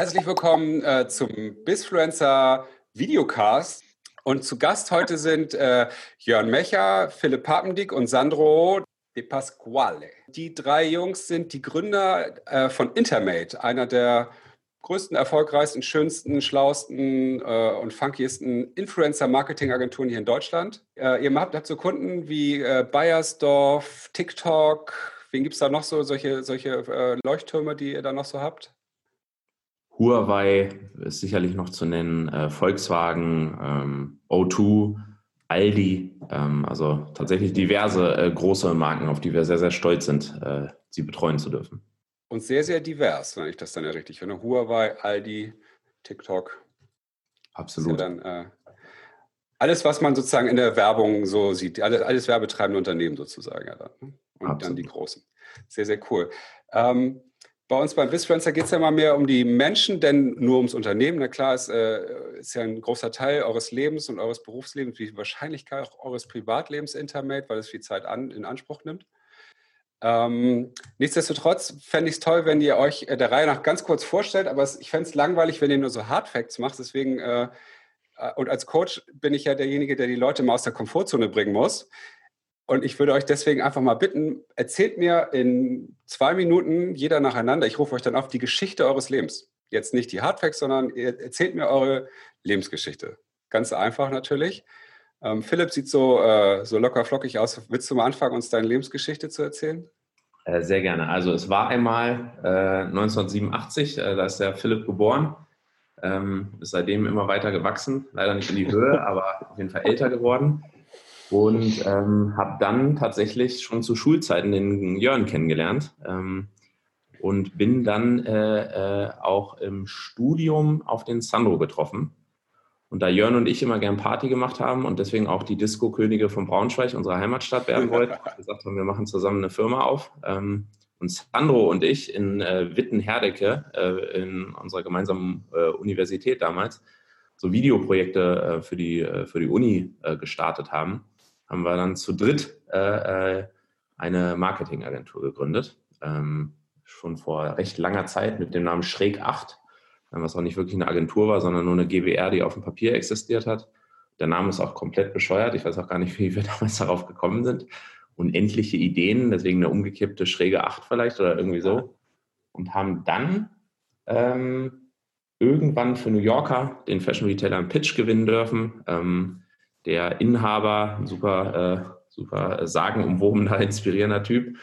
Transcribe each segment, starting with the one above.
Herzlich willkommen äh, zum Bisfluencer Videocast. Und zu Gast heute sind äh, Jörn Mecher, Philipp Papendick und Sandro De Pasquale. Die drei Jungs sind die Gründer äh, von Intermate, einer der größten, erfolgreichsten, schönsten, schlausten äh, und funkiesten Influencer-Marketing-Agenturen hier in Deutschland. Äh, ihr habt, habt so Kunden wie äh, Bayersdorf, TikTok. Wen gibt es da noch so, solche, solche äh, Leuchttürme, die ihr da noch so habt? Huawei ist sicherlich noch zu nennen, äh, Volkswagen, ähm, O2, Aldi, ähm, also tatsächlich diverse äh, große Marken, auf die wir sehr, sehr stolz sind, äh, sie betreuen zu dürfen. Und sehr, sehr divers, wenn ich das dann ja richtig finde. Huawei, Aldi, TikTok. Absolut. Ja dann, äh, alles, was man sozusagen in der Werbung so sieht, alles, alles werbetreibende Unternehmen sozusagen. Ja, dann, ne? Und Absolut. dann die großen. Sehr, sehr cool. Ähm, bei uns beim Bisfluencer geht es ja mal mehr um die Menschen, denn nur ums Unternehmen. Na klar, es äh, ist ja ein großer Teil eures Lebens und eures Berufslebens, wie Wahrscheinlichkeit auch eures Privatlebens Intermate, weil es viel Zeit an, in Anspruch nimmt. Ähm, nichtsdestotrotz fände ich es toll, wenn ihr euch äh, der Reihe nach ganz kurz vorstellt, aber es, ich fände es langweilig, wenn ihr nur so Hardfacts macht. Deswegen, äh, äh, und als Coach bin ich ja derjenige, der die Leute mal aus der Komfortzone bringen muss. Und ich würde euch deswegen einfach mal bitten, erzählt mir in zwei Minuten jeder nacheinander, ich rufe euch dann auf, die Geschichte eures Lebens. Jetzt nicht die Hardfacts, sondern erzählt mir eure Lebensgeschichte. Ganz einfach natürlich. Ähm, Philipp sieht so, äh, so locker flockig aus. Willst du mal anfangen, uns deine Lebensgeschichte zu erzählen? Äh, sehr gerne. Also es war einmal äh, 1987, äh, da ist der Philipp geboren. Ähm, ist seitdem immer weiter gewachsen, leider nicht in die Höhe, aber auf jeden Fall älter geworden und ähm, habe dann tatsächlich schon zu Schulzeiten den Jörn kennengelernt ähm, und bin dann äh, äh, auch im Studium auf den Sandro getroffen. Und da Jörn und ich immer gern Party gemacht haben und deswegen auch die Disco-Könige von Braunschweig, unserer Heimatstadt, werden wollten, gesagt haben, wir machen zusammen eine Firma auf. Ähm, und Sandro und ich in äh, Witten-Herdecke, äh, in unserer gemeinsamen äh, Universität damals, so Videoprojekte äh, für, die, äh, für die Uni äh, gestartet haben haben wir dann zu dritt äh, äh, eine Marketingagentur gegründet. Ähm, schon vor recht langer Zeit mit dem Namen Schräg 8, was auch nicht wirklich eine Agentur war, sondern nur eine GWR, die auf dem Papier existiert hat. Der Name ist auch komplett bescheuert. Ich weiß auch gar nicht, wie wir damals darauf gekommen sind. Unendliche Ideen, deswegen eine umgekippte schräge 8 vielleicht oder irgendwie so. Und haben dann ähm, irgendwann für New Yorker den Fashion Retailer einen Pitch gewinnen dürfen. Ähm, der Inhaber, super, äh, super sagenumwobener, inspirierender Typ.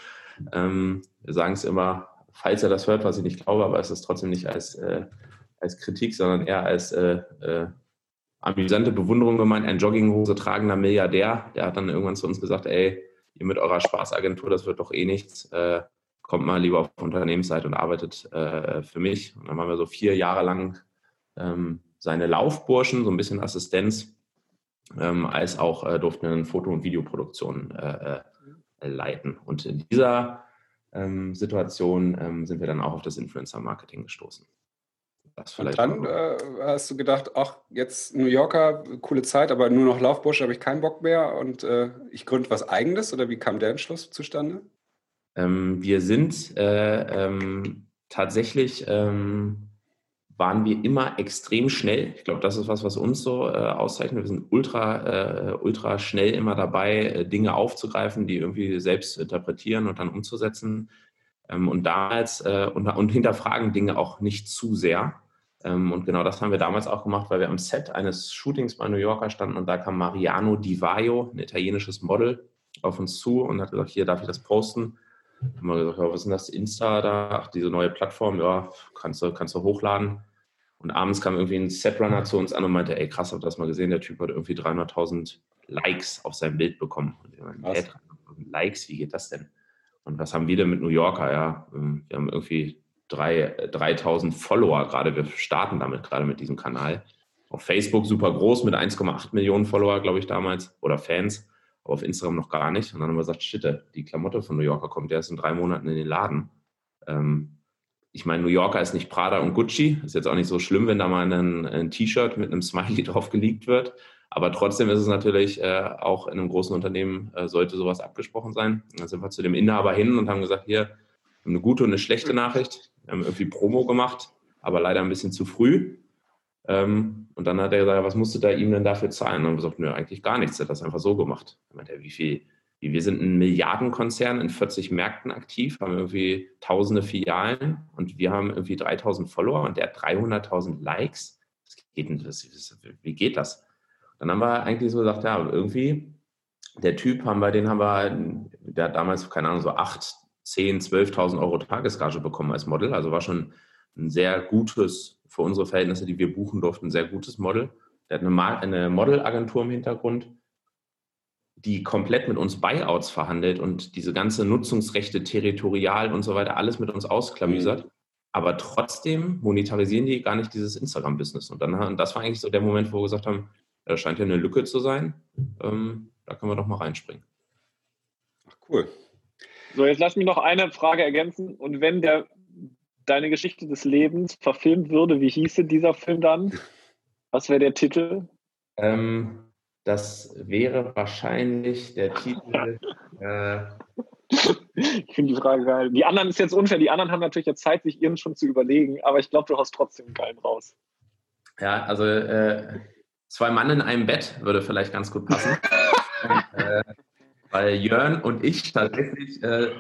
Ähm, wir sagen es immer, falls er das hört, was ich nicht glaube, aber es ist trotzdem nicht als, äh, als Kritik, sondern eher als äh, äh, amüsante Bewunderung gemeint. Ein Jogginghose tragender Milliardär, der hat dann irgendwann zu uns gesagt, ey, ihr mit eurer Spaßagentur, das wird doch eh nichts. Äh, kommt mal lieber auf Unternehmensseite und arbeitet äh, für mich. Und dann waren wir so vier Jahre lang ähm, seine Laufburschen, so ein bisschen Assistenz ähm, als auch äh, durften wir Foto- und Videoproduktion äh, äh, leiten. Und in dieser ähm, Situation ähm, sind wir dann auch auf das Influencer-Marketing gestoßen. und dann äh, hast du gedacht, ach, jetzt New Yorker, coole Zeit, aber nur noch Laufbusch, habe ich keinen Bock mehr und äh, ich gründe was Eigenes oder wie kam der Entschluss zustande? Ähm, wir sind äh, ähm, tatsächlich ähm, waren wir immer extrem schnell. Ich glaube, das ist was, was uns so äh, auszeichnet. Wir sind ultra, äh, ultra schnell immer dabei, äh, Dinge aufzugreifen, die irgendwie selbst interpretieren und dann umzusetzen. Ähm, und damals äh, und, und, hinterfragen Dinge auch nicht zu sehr. Ähm, und genau das haben wir damals auch gemacht, weil wir am Set eines Shootings bei New Yorker standen und da kam Mariano Di Vaio, ein italienisches Model, auf uns zu und hat gesagt, hier darf ich das posten. Haben wir gesagt, ja, was ist denn das? Insta da? Ach, diese neue Plattform, ja, kannst du, kannst du hochladen. Und abends kam irgendwie ein Setrunner zu uns an und meinte, ey krass, hab das mal gesehen, der Typ hat irgendwie 300.000 Likes auf sein Bild bekommen. Meinte, Likes, wie geht das denn? Und was haben wir denn mit New Yorker? Ja, ähm, wir haben irgendwie 3000 Follower gerade. Wir starten damit gerade mit diesem Kanal. Auf Facebook super groß mit 1,8 Millionen Follower, glaube ich, damals. Oder Fans auf Instagram noch gar nicht. Und dann haben wir gesagt, shit, die Klamotte von New Yorker kommt erst in drei Monaten in den Laden. Ähm, ich meine, New Yorker ist nicht Prada und Gucci. Ist jetzt auch nicht so schlimm, wenn da mal ein, ein T-Shirt mit einem Smiley drauf geleakt wird. Aber trotzdem ist es natürlich äh, auch in einem großen Unternehmen äh, sollte sowas abgesprochen sein. Dann sind wir zu dem Inhaber hin und haben gesagt, hier, eine gute und eine schlechte Nachricht. Wir haben irgendwie Promo gemacht, aber leider ein bisschen zu früh. Ähm, und dann hat er gesagt, was musst du da ihm denn dafür zahlen? Und dann haben wir gesagt, nö, eigentlich gar nichts. Er hat das einfach so gemacht. Dann meinte wie viel? Wir sind ein Milliardenkonzern in 40 Märkten aktiv, haben irgendwie tausende Filialen und wir haben irgendwie 3000 Follower und der hat 300.000 Likes. Was geht das? Wie geht das? Dann haben wir eigentlich so gesagt, ja, irgendwie, der Typ haben wir, den haben wir, der hat damals, keine Ahnung, so 8, 10, 12.000 Euro Tagesgage bekommen als Model. Also war schon ein sehr gutes, für unsere Verhältnisse, die wir buchen durften, ein sehr gutes Model. Der hat eine, eine Modelagentur im Hintergrund, die komplett mit uns Buyouts verhandelt und diese ganze Nutzungsrechte, territorial und so weiter, alles mit uns ausklamüsert. Mhm. Aber trotzdem monetarisieren die gar nicht dieses Instagram-Business. Und dann, und das war eigentlich so der Moment, wo wir gesagt haben, da scheint ja eine Lücke zu sein. Ähm, da können wir doch mal reinspringen. Ach, cool. So, jetzt lass mich noch eine Frage ergänzen. Und wenn der deine Geschichte des Lebens verfilmt würde, wie hieße dieser Film dann? Was wäre der Titel? Ähm, das wäre wahrscheinlich der Titel. Äh, ich finde die Frage geil. Die anderen ist jetzt unfair. Die anderen haben natürlich jetzt Zeit, sich ihren schon zu überlegen, aber ich glaube, du hast trotzdem einen geilen raus. Ja, also äh, zwei Mann in einem Bett würde vielleicht ganz gut passen. äh, weil Jörn und ich tatsächlich äh,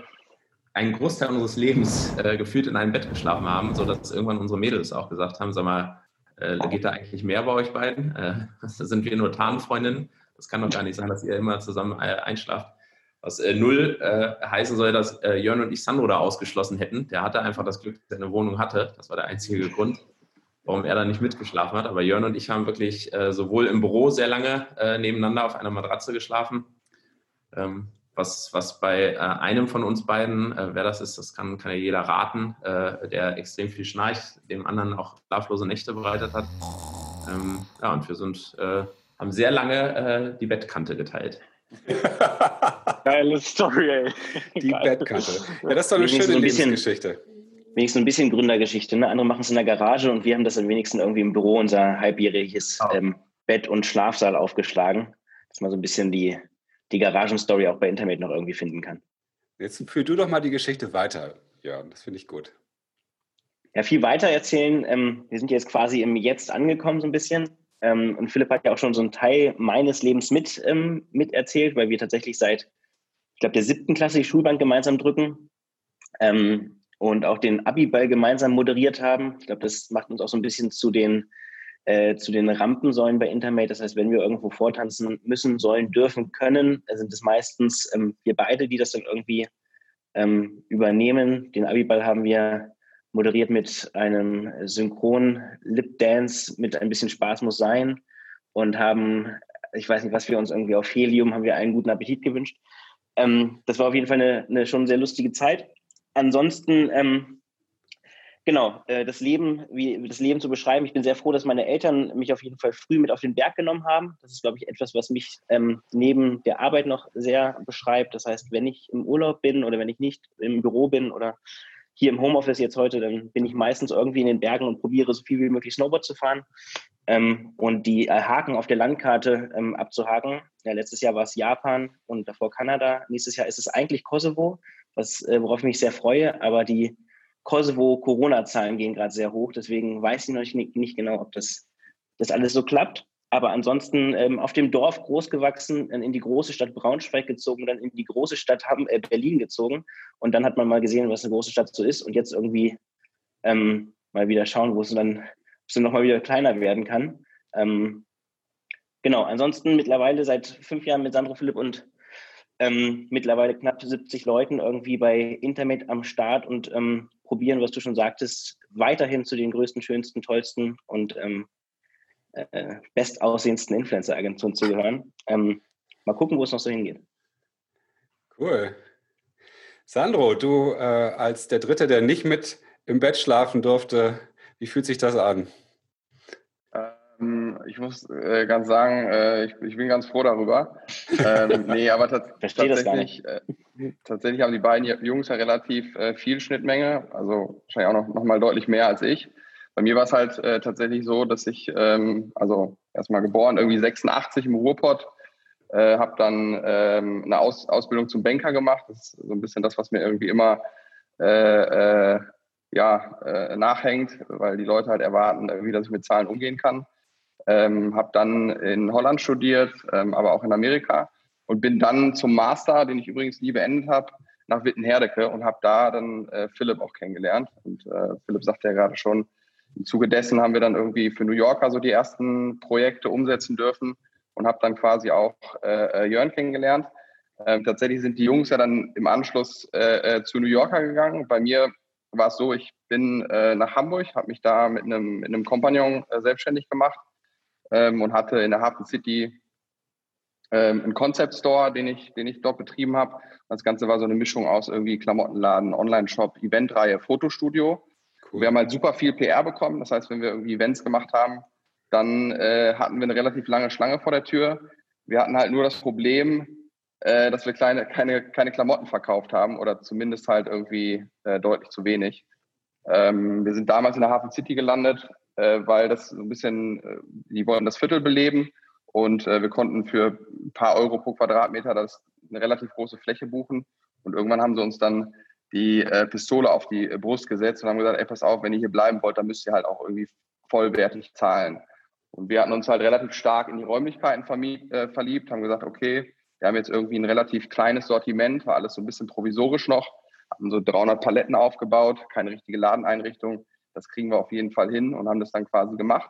einen Großteil unseres Lebens äh, gefühlt in einem Bett geschlafen haben, sodass irgendwann unsere Mädels auch gesagt haben, sag mal, äh, geht da eigentlich mehr bei euch beiden? Äh, sind wir nur Tarnfreundinnen? Das kann doch gar nicht sein, dass ihr immer zusammen äh, einschlaft. Was äh, null äh, heißen soll, dass Jörn und ich Sandro da ausgeschlossen hätten. Der hatte einfach das Glück, dass er eine Wohnung hatte. Das war der einzige Grund, warum er da nicht mitgeschlafen hat. Aber Jörn und ich haben wirklich sowohl im Büro sehr lange nebeneinander auf einer Matratze geschlafen, ähm, was, was bei äh, einem von uns beiden, äh, wer das ist, das kann, kann ja jeder raten, äh, der extrem viel schnarcht, dem anderen auch schlaflose Nächte bereitet hat. Ähm, ja, und wir sind, äh, haben sehr lange äh, die Bettkante geteilt. Geile Story, ey. Die Geil. Bettkante. Ja, das ist doch eine schöne ein bisschen, Lebensgeschichte. Wenigstens ein bisschen Gründergeschichte. Ne? Andere machen es in der Garage und wir haben das am wenigsten irgendwie im Büro, unser halbjähriges oh. ähm, Bett- und Schlafsaal aufgeschlagen. Das ist mal so ein bisschen die, die Garagenstory auch bei Internet noch irgendwie finden kann. Jetzt führ du doch mal die Geschichte weiter, Jörn. Das finde ich gut. Ja, viel weiter erzählen. Ähm, wir sind jetzt quasi im Jetzt angekommen, so ein bisschen. Ähm, und Philipp hat ja auch schon so einen Teil meines Lebens mit, ähm, miterzählt, weil wir tatsächlich seit, ich glaube, der siebten Klasse die Schulbank gemeinsam drücken ähm, und auch den Abiball gemeinsam moderiert haben. Ich glaube, das macht uns auch so ein bisschen zu den äh, zu den Rampensäulen bei Intermate. Das heißt, wenn wir irgendwo vortanzen müssen, sollen, dürfen, können, sind es meistens ähm, wir beide, die das dann irgendwie ähm, übernehmen. Den Abiball haben wir moderiert mit einem synchron Lip Dance mit ein bisschen Spaß muss sein und haben, ich weiß nicht, was wir uns irgendwie auf Helium haben wir einen guten Appetit gewünscht. Ähm, das war auf jeden Fall eine, eine schon sehr lustige Zeit. Ansonsten ähm, Genau, äh, das Leben, wie das Leben zu beschreiben. Ich bin sehr froh, dass meine Eltern mich auf jeden Fall früh mit auf den Berg genommen haben. Das ist, glaube ich, etwas, was mich ähm, neben der Arbeit noch sehr beschreibt. Das heißt, wenn ich im Urlaub bin oder wenn ich nicht im Büro bin oder hier im Homeoffice jetzt heute, dann bin ich meistens irgendwie in den Bergen und probiere so viel wie möglich Snowboard zu fahren ähm, und die äh, Haken auf der Landkarte ähm, abzuhaken. Ja, letztes Jahr war es Japan und davor Kanada. Nächstes Jahr ist es eigentlich Kosovo, was, äh, worauf ich mich sehr freue. Aber die Kosovo-Corona-Zahlen gehen gerade sehr hoch. Deswegen weiß ich noch nicht, nicht genau, ob das, das alles so klappt. Aber ansonsten ähm, auf dem Dorf groß gewachsen, in die große Stadt Braunschweig gezogen, dann in die große Stadt äh, Berlin gezogen. Und dann hat man mal gesehen, was eine große Stadt so ist. Und jetzt irgendwie ähm, mal wieder schauen, wo es dann, dann nochmal wieder kleiner werden kann. Ähm, genau, ansonsten mittlerweile seit fünf Jahren mit Sandro Philipp und ähm, mittlerweile knapp 70 Leuten irgendwie bei Internet am Start und ähm, probieren, was du schon sagtest, weiterhin zu den größten, schönsten, tollsten und ähm, äh, bestaussehendsten Influencer-Agenturen zu gehören. Ähm, mal gucken, wo es noch so hingeht. Cool. Sandro, du äh, als der Dritte, der nicht mit im Bett schlafen durfte, wie fühlt sich das an? Ich muss äh, ganz sagen, äh, ich, ich, bin ganz froh darüber. ähm, nee, aber tatsächlich, äh, tatsächlich haben die beiden Jungs ja relativ äh, viel Schnittmenge, also wahrscheinlich auch noch, noch mal deutlich mehr als ich. Bei mir war es halt äh, tatsächlich so, dass ich, ähm, also erstmal geboren, irgendwie 86 im Ruhrpott, äh, habe dann ähm, eine Aus Ausbildung zum Banker gemacht. Das ist so ein bisschen das, was mir irgendwie immer ja, nachhängt, weil die Leute halt erwarten, wie dass ich mit Zahlen umgehen kann. Ähm, habe dann in Holland studiert, ähm, aber auch in Amerika und bin dann zum Master, den ich übrigens nie beendet habe, nach Wittenherdecke und habe da dann äh, Philipp auch kennengelernt. Und äh, Philipp sagte ja gerade schon, im Zuge dessen haben wir dann irgendwie für New Yorker so die ersten Projekte umsetzen dürfen und habe dann quasi auch äh, äh, Jörn kennengelernt. Ähm, tatsächlich sind die Jungs ja dann im Anschluss äh, äh, zu New Yorker gegangen. Bei mir war es so, ich bin äh, nach Hamburg, habe mich da mit einem, mit einem Kompagnon selbstständig gemacht ähm, und hatte in der Hafen City ähm, einen Concept Store, den ich, den ich dort betrieben habe. Das Ganze war so eine Mischung aus irgendwie Klamottenladen, Online-Shop, Eventreihe, Fotostudio. Cool. Wir haben halt super viel PR bekommen. Das heißt, wenn wir irgendwie Events gemacht haben, dann äh, hatten wir eine relativ lange Schlange vor der Tür. Wir hatten halt nur das Problem, äh, dass wir kleine, keine, keine Klamotten verkauft haben oder zumindest halt irgendwie äh, deutlich zu wenig. Ähm, wir sind damals in der Hafen City gelandet, weil das so ein bisschen, äh, die wollten das Viertel beleben und äh, wir konnten für ein paar Euro pro Quadratmeter das eine relativ große Fläche buchen. Und irgendwann haben sie uns dann die äh, Pistole auf die Brust gesetzt und haben gesagt, ey, pass auf, wenn ihr hier bleiben wollt, dann müsst ihr halt auch irgendwie vollwertig zahlen. Und wir hatten uns halt relativ stark in die Räumlichkeiten äh, verliebt, haben gesagt, okay, wir haben jetzt irgendwie ein relativ kleines Sortiment, war alles so ein bisschen provisorisch noch, haben so 300 Paletten aufgebaut, keine richtige Ladeneinrichtung. Das kriegen wir auf jeden Fall hin und haben das dann quasi gemacht.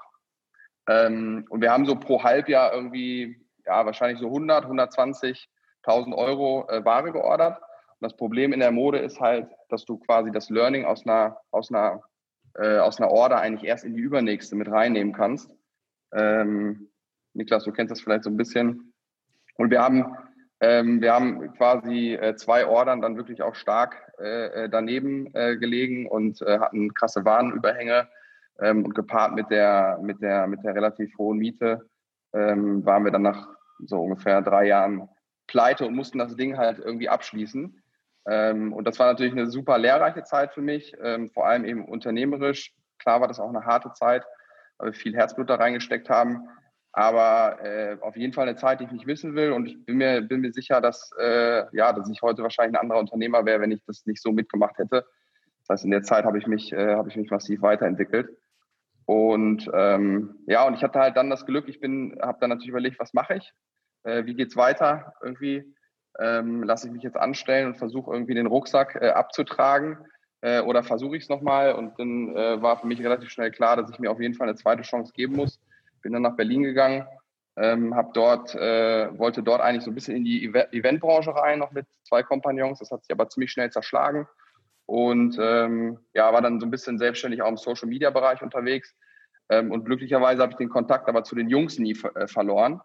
Ähm, und wir haben so pro Halbjahr irgendwie, ja, wahrscheinlich so 100, 120.000 Euro äh, Ware geordert. Und das Problem in der Mode ist halt, dass du quasi das Learning aus einer, aus einer, äh, aus einer Order eigentlich erst in die übernächste mit reinnehmen kannst. Ähm, Niklas, du kennst das vielleicht so ein bisschen. Und wir haben, ähm, wir haben quasi äh, zwei Ordern dann wirklich auch stark äh, äh daneben äh, gelegen und äh, hatten krasse Warenüberhänge. Ähm, und gepaart mit der, mit, der, mit der relativ hohen Miete ähm, waren wir dann nach so ungefähr drei Jahren pleite und mussten das Ding halt irgendwie abschließen. Ähm, und das war natürlich eine super lehrreiche Zeit für mich, ähm, vor allem eben unternehmerisch. Klar war das auch eine harte Zeit, weil wir viel Herzblut da reingesteckt haben. Aber äh, auf jeden Fall eine Zeit, die ich nicht wissen will. Und ich bin mir, bin mir sicher, dass, äh, ja, dass ich heute wahrscheinlich ein anderer Unternehmer wäre, wenn ich das nicht so mitgemacht hätte. Das heißt, in der Zeit habe ich mich, äh, habe ich mich massiv weiterentwickelt. Und ähm, ja, und ich hatte halt dann das Glück, ich bin, habe dann natürlich überlegt, was mache ich? Äh, wie geht's weiter? Irgendwie ähm, lasse ich mich jetzt anstellen und versuche irgendwie den Rucksack äh, abzutragen äh, oder versuche ich es nochmal? Und dann äh, war für mich relativ schnell klar, dass ich mir auf jeden Fall eine zweite Chance geben muss bin dann nach Berlin gegangen, ähm, habe dort, äh, wollte dort eigentlich so ein bisschen in die Eventbranche rein, noch mit zwei Kompagnons. Das hat sich aber ziemlich schnell zerschlagen. Und ähm, ja, war dann so ein bisschen selbstständig auch im Social Media Bereich unterwegs. Ähm, und glücklicherweise habe ich den Kontakt aber zu den Jungs nie äh, verloren.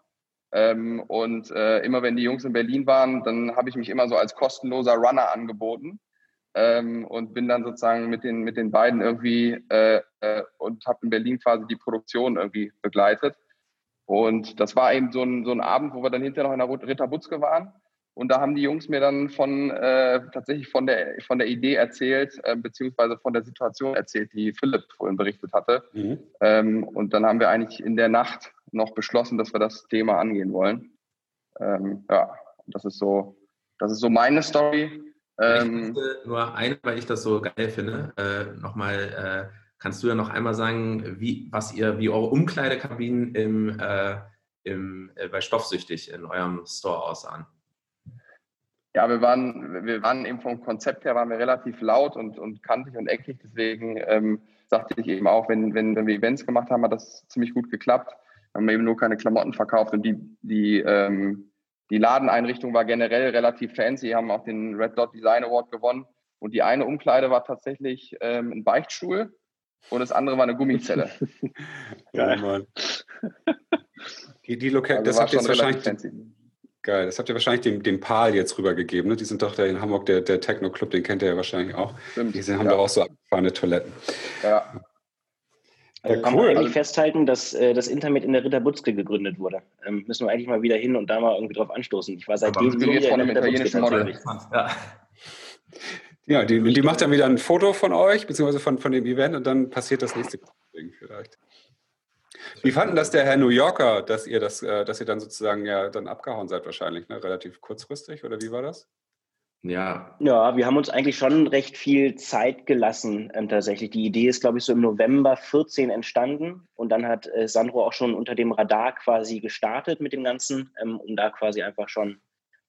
Ähm, und äh, immer wenn die Jungs in Berlin waren, dann habe ich mich immer so als kostenloser Runner angeboten ähm, und bin dann sozusagen mit den, mit den beiden irgendwie äh, äh, und habe in Berlin quasi die Produktion irgendwie begleitet. Und das war eben so ein, so ein Abend, wo wir dann hinterher noch in der Ritter Butzke waren. Und da haben die Jungs mir dann von äh, tatsächlich von der von der Idee erzählt, äh, beziehungsweise von der Situation erzählt, die Philipp vorhin berichtet hatte. Mhm. Ähm, und dann haben wir eigentlich in der Nacht noch beschlossen, dass wir das Thema angehen wollen. Ähm, ja, das ist so, das ist so meine Story. Ähm, nur eine, weil ich das so geil finde, äh, nochmal, äh, kannst du ja noch einmal sagen, wie, was ihr, wie eure Umkleidekabinen im, äh, im, äh, bei Stoffsüchtig in eurem Store aussahen? Ja, wir waren, wir waren eben vom Konzept her waren wir relativ laut und, und kantig und eckig. Deswegen ähm, sagte ich eben auch, wenn, wenn, wenn wir Events gemacht haben, hat das ziemlich gut geklappt. Wir haben eben nur keine Klamotten verkauft und die, die ähm, die Ladeneinrichtung war generell relativ fancy, Sie haben auch den Red Dot Design Award gewonnen. Und die eine Umkleide war tatsächlich ähm, ein Beichtstuhl und das andere war eine Gummizelle. Geil, Mann. Die, die Loca also das habt ihr jetzt wahrscheinlich. Fancy. Geil, das habt ihr wahrscheinlich dem, dem PAL jetzt rübergegeben. Ne? Die sind doch da in Hamburg, der, der Techno-Club, den kennt ihr ja wahrscheinlich auch. Stimmt, die haben ja. doch auch so abgefahrene Toiletten. Ja. Ja, cool. Kann man eigentlich festhalten, dass äh, das Internet in der Ritterbutzke gegründet wurde. Ähm, müssen wir eigentlich mal wieder hin und da mal irgendwie drauf anstoßen. Ich war seitdem nie in der italienischen Model. Ja. Ja, die, die macht dann wieder ein Foto von euch, beziehungsweise von, von dem Event und dann passiert das nächste Ding vielleicht. Wie fanden das der Herr New Yorker, dass ihr das, äh, dass ihr dann sozusagen ja dann abgehauen seid wahrscheinlich, ne? relativ kurzfristig oder wie war das? Ja. Ja, wir haben uns eigentlich schon recht viel Zeit gelassen, ähm, tatsächlich. Die Idee ist, glaube ich, so im November 14 entstanden. Und dann hat äh, Sandro auch schon unter dem Radar quasi gestartet mit dem Ganzen, ähm, um da quasi einfach schon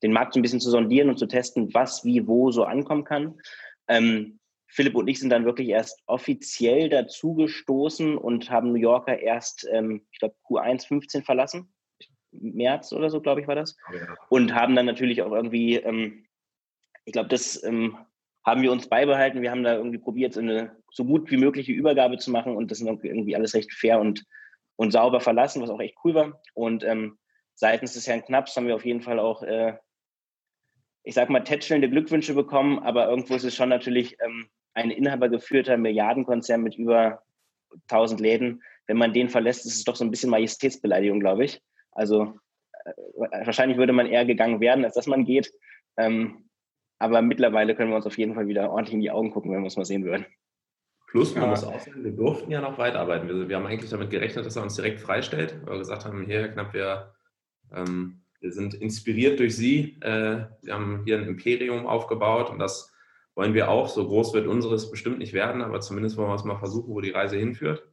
den Markt so ein bisschen zu sondieren und zu testen, was wie wo so ankommen kann. Ähm, Philipp und ich sind dann wirklich erst offiziell dazugestoßen und haben New Yorker erst, ähm, ich glaube, Q1 15 verlassen. März oder so, glaube ich, war das. Ja. Und haben dann natürlich auch irgendwie ähm, ich glaube, das ähm, haben wir uns beibehalten. Wir haben da irgendwie probiert, so eine so gut wie mögliche Übergabe zu machen und das ist irgendwie alles recht fair und, und sauber verlassen, was auch echt cool war. Und ähm, seitens des Herrn Knapps haben wir auf jeden Fall auch, äh, ich sag mal, tätschelnde Glückwünsche bekommen, aber irgendwo ist es schon natürlich ähm, ein inhabergeführter Milliardenkonzern mit über 1000 Läden. Wenn man den verlässt, ist es doch so ein bisschen Majestätsbeleidigung, glaube ich. Also äh, wahrscheinlich würde man eher gegangen werden, als dass man geht. Ähm, aber mittlerweile können wir uns auf jeden Fall wieder ordentlich in die Augen gucken, wenn wir es mal sehen würden. Plus, man ja. muss auch sagen, wir durften ja noch weiterarbeiten. Wir, wir, haben eigentlich damit gerechnet, dass er uns direkt freistellt, weil wir gesagt haben, hier, Knapp, wir, ähm, wir sind inspiriert durch Sie. Äh, wir haben hier ein Imperium aufgebaut und das wollen wir auch. So groß wird unseres bestimmt nicht werden, aber zumindest wollen wir es mal versuchen, wo die Reise hinführt.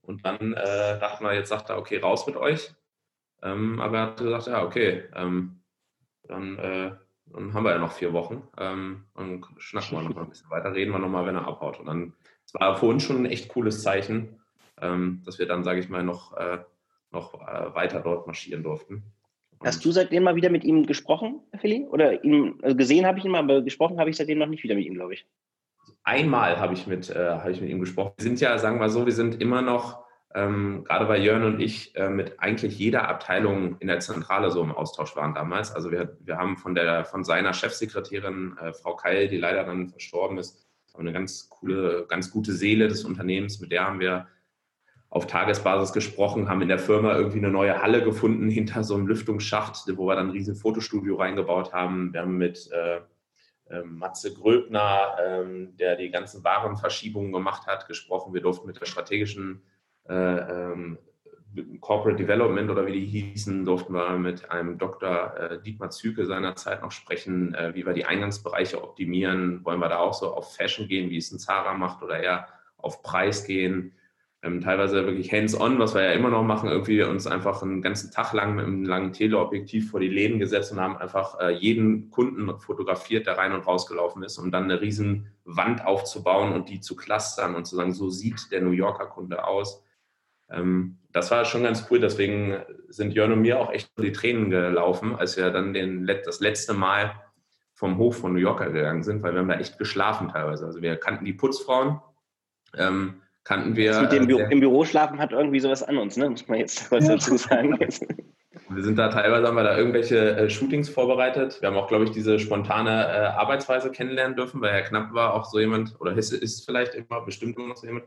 Und dann äh, dachten wir, jetzt sagt er, okay, raus mit euch. Ähm, aber er hat gesagt, ja, okay, ähm, dann äh, dann haben wir ja noch vier Wochen. Ähm, und schnacken wir noch mal ein bisschen weiter, reden wir nochmal, wenn er abhaut. Und dann, es war uns schon ein echt cooles Zeichen, ähm, dass wir dann, sage ich mal, noch, äh, noch äh, weiter dort marschieren durften. Hast du seitdem mal wieder mit ihm gesprochen, Philly? Oder ihn, also gesehen habe ich ihn mal, aber gesprochen habe ich seitdem noch nicht wieder mit ihm, glaube ich. Einmal habe ich, mit, äh, hab ich mit ihm gesprochen. Wir sind ja, sagen wir so, wir sind immer noch ähm, gerade bei Jörn und ich äh, mit eigentlich jeder Abteilung in der Zentrale so im Austausch waren damals. Also wir, wir haben von, der, von seiner Chefsekretärin, äh, Frau Keil, die leider dann verstorben ist, eine ganz coole, ganz gute Seele des Unternehmens, mit der haben wir auf Tagesbasis gesprochen, haben in der Firma irgendwie eine neue Halle gefunden hinter so einem Lüftungsschacht, wo wir dann ein riesen Fotostudio reingebaut haben. Wir haben mit äh, äh, Matze Gröbner, ähm, der die ganzen Warenverschiebungen gemacht hat, gesprochen. Wir durften mit der strategischen äh, ähm, Corporate Development oder wie die hießen, durften wir mit einem Dr. Äh, Dietmar Züke seinerzeit noch sprechen, äh, wie wir die Eingangsbereiche optimieren. Wollen wir da auch so auf Fashion gehen, wie es ein Zara macht oder eher auf Preis gehen? Ähm, teilweise wirklich hands-on, was wir ja immer noch machen, irgendwie uns einfach einen ganzen Tag lang mit einem langen Teleobjektiv vor die Läden gesetzt und haben einfach äh, jeden Kunden fotografiert, der rein und rausgelaufen ist, um dann eine riesen Wand aufzubauen und die zu clustern und zu sagen, so sieht der New Yorker Kunde aus ähm, das war schon ganz cool. Deswegen sind Jörn und mir auch echt die Tränen gelaufen, als wir dann den, das letzte Mal vom Hof von New Yorker gegangen sind, weil wir haben da echt geschlafen teilweise. Also wir kannten die Putzfrauen, ähm, kannten wir. Das mit dem Büro, im Büro schlafen hat irgendwie sowas an uns, ne? muss man jetzt kurz dazu sagen. wir sind da teilweise, haben wir da irgendwelche äh, Shootings vorbereitet. Wir haben auch, glaube ich, diese spontane äh, Arbeitsweise kennenlernen dürfen, weil Herr Knapp war auch so jemand, oder ist, ist vielleicht immer, bestimmt immer noch so jemand,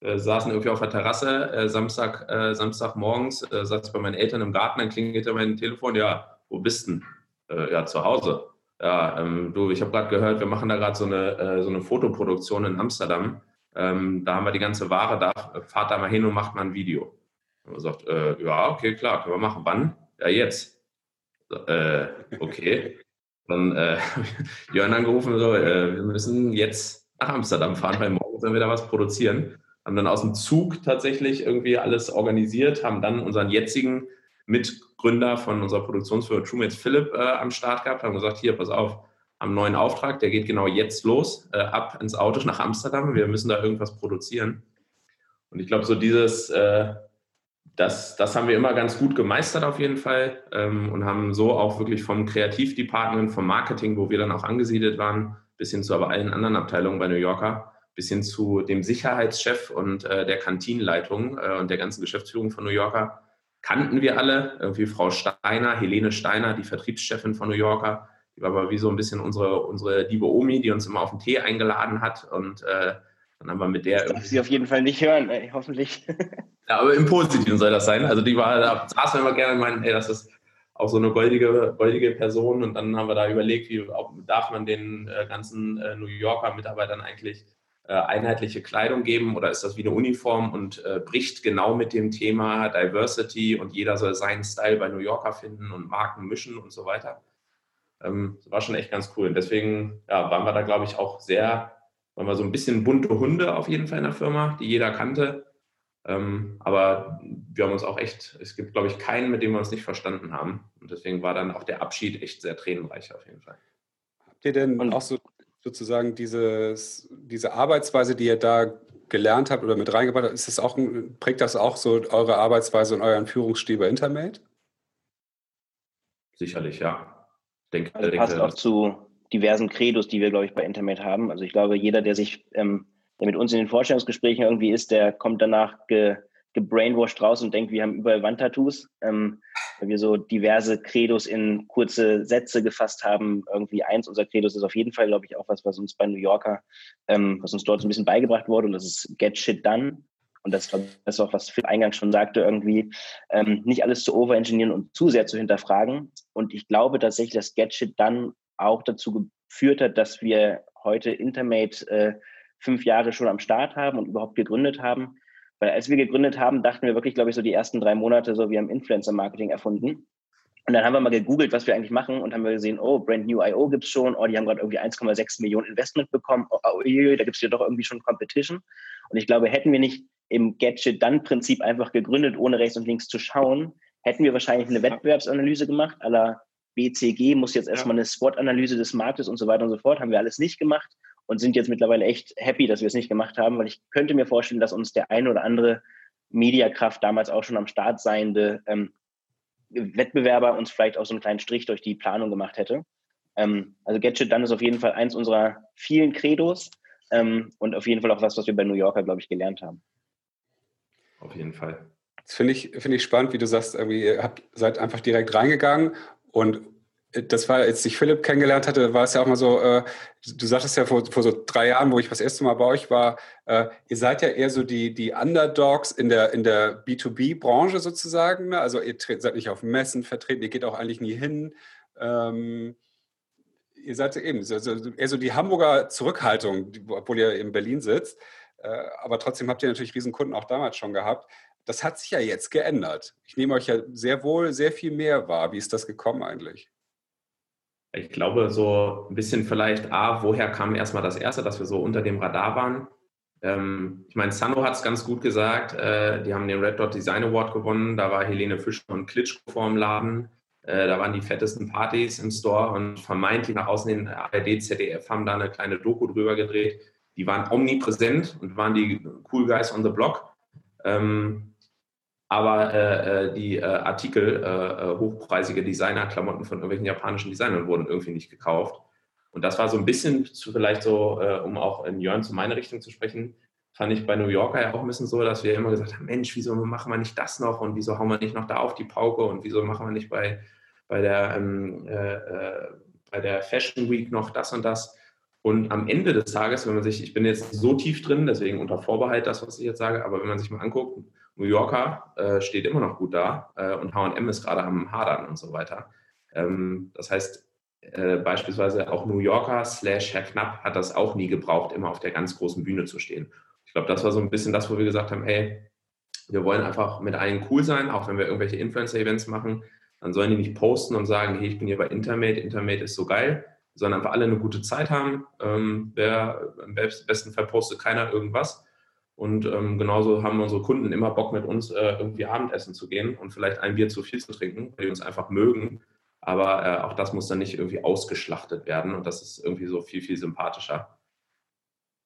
äh, saßen irgendwie auf der Terrasse, äh, Samstag, äh, Samstagmorgens, äh, saß ich bei meinen Eltern im Garten, dann klingelte mein Telefon, ja, wo bist du denn? Äh, ja, zu Hause. Ja, ähm, du, ich habe gerade gehört, wir machen da gerade so eine, äh, so eine Fotoproduktion in Amsterdam. Ähm, da haben wir die ganze Ware da, fahrt da mal hin und macht mal ein Video. Und man sagt, äh, ja, okay, klar, können wir machen. Wann? Ja, jetzt. Äh, okay. Dann äh, Jörn angerufen, so, äh, wir müssen jetzt nach Amsterdam fahren, weil morgen sollen wir da was produzieren haben dann aus dem Zug tatsächlich irgendwie alles organisiert, haben dann unseren jetzigen Mitgründer von unserer Produktionsfirma TrueMates Philipp äh, am Start gehabt, haben gesagt, hier, pass auf, einen neuen Auftrag, der geht genau jetzt los, äh, ab ins Auto nach Amsterdam, wir müssen da irgendwas produzieren. Und ich glaube, so dieses, äh, das, das haben wir immer ganz gut gemeistert auf jeden Fall ähm, und haben so auch wirklich vom Kreativdepartment, vom Marketing, wo wir dann auch angesiedelt waren, bis hin zu aber allen anderen Abteilungen bei New Yorker, bis hin zu dem Sicherheitschef und äh, der Kantinenleitung äh, und der ganzen Geschäftsführung von New Yorker kannten wir alle. Irgendwie Frau Steiner, Helene Steiner, die Vertriebschefin von New Yorker. Die war aber wie so ein bisschen unsere, unsere liebe Omi, die uns immer auf den Tee eingeladen hat. Und äh, dann haben wir mit der. Das darf sie auf jeden Fall nicht hören, ey, hoffentlich. Ja, aber im Positiven soll das sein. Also die war, da saßen wir immer gerne und meinten, ey, das ist auch so eine goldige, goldige Person. Und dann haben wir da überlegt, wie darf man den äh, ganzen äh, New Yorker Mitarbeitern eigentlich äh, einheitliche Kleidung geben oder ist das wie eine Uniform und äh, bricht genau mit dem Thema Diversity und jeder soll seinen Style bei New Yorker finden und Marken mischen und so weiter. Ähm, das war schon echt ganz cool. Und deswegen ja, waren wir da, glaube ich, auch sehr, waren wir so ein bisschen bunte Hunde auf jeden Fall in der Firma, die jeder kannte. Ähm, aber wir haben uns auch echt, es gibt, glaube ich, keinen, mit dem wir uns nicht verstanden haben. Und deswegen war dann auch der Abschied echt sehr tränenreich auf jeden Fall. Habt ihr denn Und auch so sozusagen dieses, diese Arbeitsweise, die ihr da gelernt habt oder mit reingebracht habt, ist das auch, prägt das auch so eure Arbeitsweise und euren Führungsstil bei Intermate? Sicherlich, ja. Denke, also passt auch zu diversen Credos, die wir, glaube ich, bei Intermate haben. Also ich glaube, jeder, der sich ähm, der mit uns in den Vorstellungsgesprächen irgendwie ist, der kommt danach ge, gebrainwashed raus und denkt, wir haben überall Wandtattoos, ähm, weil wir so diverse Credos in kurze Sätze gefasst haben. Irgendwie eins unserer Credos ist auf jeden Fall, glaube ich, auch was, was uns bei New Yorker, ähm, was uns dort so ein bisschen beigebracht wurde und das ist Get Shit Done. Und das, ist auch, was Phil eingangs schon sagte, irgendwie ähm, nicht alles zu overengineeren und zu sehr zu hinterfragen. Und ich glaube tatsächlich, dass Get Shit Done auch dazu geführt hat, dass wir heute Intermate äh, fünf Jahre schon am Start haben und überhaupt gegründet haben. Weil als wir gegründet haben, dachten wir wirklich, glaube ich, so die ersten drei Monate, so wir haben Influencer-Marketing erfunden. Und dann haben wir mal gegoogelt, was wir eigentlich machen und haben wir gesehen, oh, Brand New IO gibt es schon, oh, die haben gerade irgendwie 1,6 Millionen Investment bekommen, oh, oh, da gibt es ja doch irgendwie schon Competition. Und ich glaube, hätten wir nicht im Gadget-Dann-Prinzip einfach gegründet, ohne rechts und links zu schauen, hätten wir wahrscheinlich eine Wettbewerbsanalyse gemacht, aller BCG muss jetzt erstmal eine SWOT-Analyse des Marktes und so weiter und so fort, haben wir alles nicht gemacht und sind jetzt mittlerweile echt happy, dass wir es nicht gemacht haben, weil ich könnte mir vorstellen, dass uns der eine oder andere Mediakraft damals auch schon am Start seiende ähm, Wettbewerber uns vielleicht auch so einen kleinen Strich durch die Planung gemacht hätte. Ähm, also Gadget dann ist auf jeden Fall eins unserer vielen Credos ähm, und auf jeden Fall auch was, was wir bei New Yorker, glaube ich, gelernt haben. Auf jeden Fall. Das finde ich, find ich spannend, wie du sagst, ihr habt, seid einfach direkt reingegangen und das war, als ich Philipp kennengelernt hatte, war es ja auch mal so, äh, du sagtest ja vor, vor so drei Jahren, wo ich das erste Mal bei euch war, äh, ihr seid ja eher so die, die Underdogs in der, in der B2B-Branche sozusagen. Ne? Also ihr seid nicht auf Messen vertreten, ihr geht auch eigentlich nie hin. Ähm, ihr seid eben so, so, eher so die Hamburger Zurückhaltung, obwohl ihr in Berlin sitzt. Äh, aber trotzdem habt ihr natürlich Riesenkunden auch damals schon gehabt. Das hat sich ja jetzt geändert. Ich nehme euch ja sehr wohl sehr viel mehr wahr. Wie ist das gekommen eigentlich? Ich glaube, so ein bisschen vielleicht, A, woher kam erstmal das Erste, dass wir so unter dem Radar waren? Ähm, ich meine, Sano hat es ganz gut gesagt, äh, die haben den Red Dot Design Award gewonnen, da war Helene Fischer und Klitschko vor dem Laden, äh, da waren die fettesten Partys im Store und vermeintlich nach außen hin ARD, ZDF haben da eine kleine Doku drüber gedreht. Die waren omnipräsent und waren die Cool Guys on the Block. Ähm, aber äh, äh, die äh, Artikel, äh, äh, hochpreisige Designerklamotten von irgendwelchen japanischen Designern wurden irgendwie nicht gekauft. Und das war so ein bisschen zu, vielleicht so, äh, um auch in Jörn zu meiner Richtung zu sprechen, fand ich bei New Yorker ja auch ein bisschen so, dass wir immer gesagt haben, Mensch, wieso machen wir nicht das noch und wieso hauen wir nicht noch da auf die Pauke und wieso machen wir nicht bei, bei, der, ähm, bei der Fashion Week noch das und das. Und am Ende des Tages, wenn man sich, ich bin jetzt so tief drin, deswegen unter Vorbehalt das, was ich jetzt sage, aber wenn man sich mal anguckt, New Yorker äh, steht immer noch gut da äh, und HM ist gerade am Hadern und so weiter. Ähm, das heißt, äh, beispielsweise auch New Yorker slash Herr Knapp hat das auch nie gebraucht, immer auf der ganz großen Bühne zu stehen. Ich glaube, das war so ein bisschen das, wo wir gesagt haben, hey, wir wollen einfach mit allen cool sein, auch wenn wir irgendwelche Influencer-Events machen, dann sollen die nicht posten und sagen, hey, ich bin hier bei Intermate, Intermate ist so geil, sondern einfach alle eine gute Zeit haben. Ähm, wer, Im besten Fall postet keiner irgendwas und ähm, genauso haben unsere Kunden immer Bock, mit uns äh, irgendwie Abendessen zu gehen und vielleicht ein Bier zu viel zu trinken, weil die uns einfach mögen. Aber äh, auch das muss dann nicht irgendwie ausgeschlachtet werden und das ist irgendwie so viel, viel sympathischer.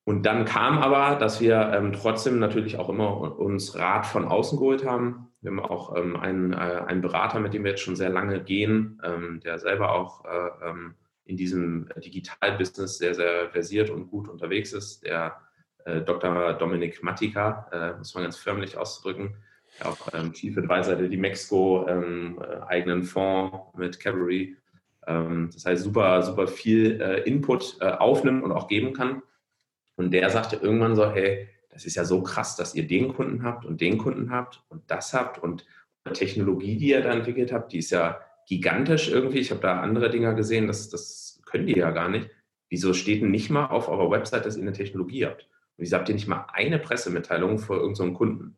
Und dann kam aber, dass wir ähm, trotzdem natürlich auch immer uns Rat von außen geholt haben. Wir haben auch ähm, einen, äh, einen Berater, mit dem wir jetzt schon sehr lange gehen, ähm, der selber auch äh, ähm, in diesem Digitalbusiness sehr, sehr versiert und gut unterwegs ist, der äh, Dr. Dominik Mattika, äh, muss man ganz förmlich ausdrücken, auch ähm, Chief Advisor der die Mexiko ähm, äh, eigenen Fonds mit Cavalry. Ähm, das heißt, super, super viel äh, Input äh, aufnimmt und auch geben kann. Und der sagte irgendwann so, hey, das ist ja so krass, dass ihr den Kunden habt und den Kunden habt und das habt und Technologie, die ihr da entwickelt habt, die ist ja gigantisch irgendwie. Ich habe da andere Dinge gesehen, das, das können die ja gar nicht. Wieso steht denn nicht mal auf eurer Website, dass ihr eine Technologie habt? Und wieso habt ihr nicht mal eine Pressemitteilung vor irgendeinem so Kunden?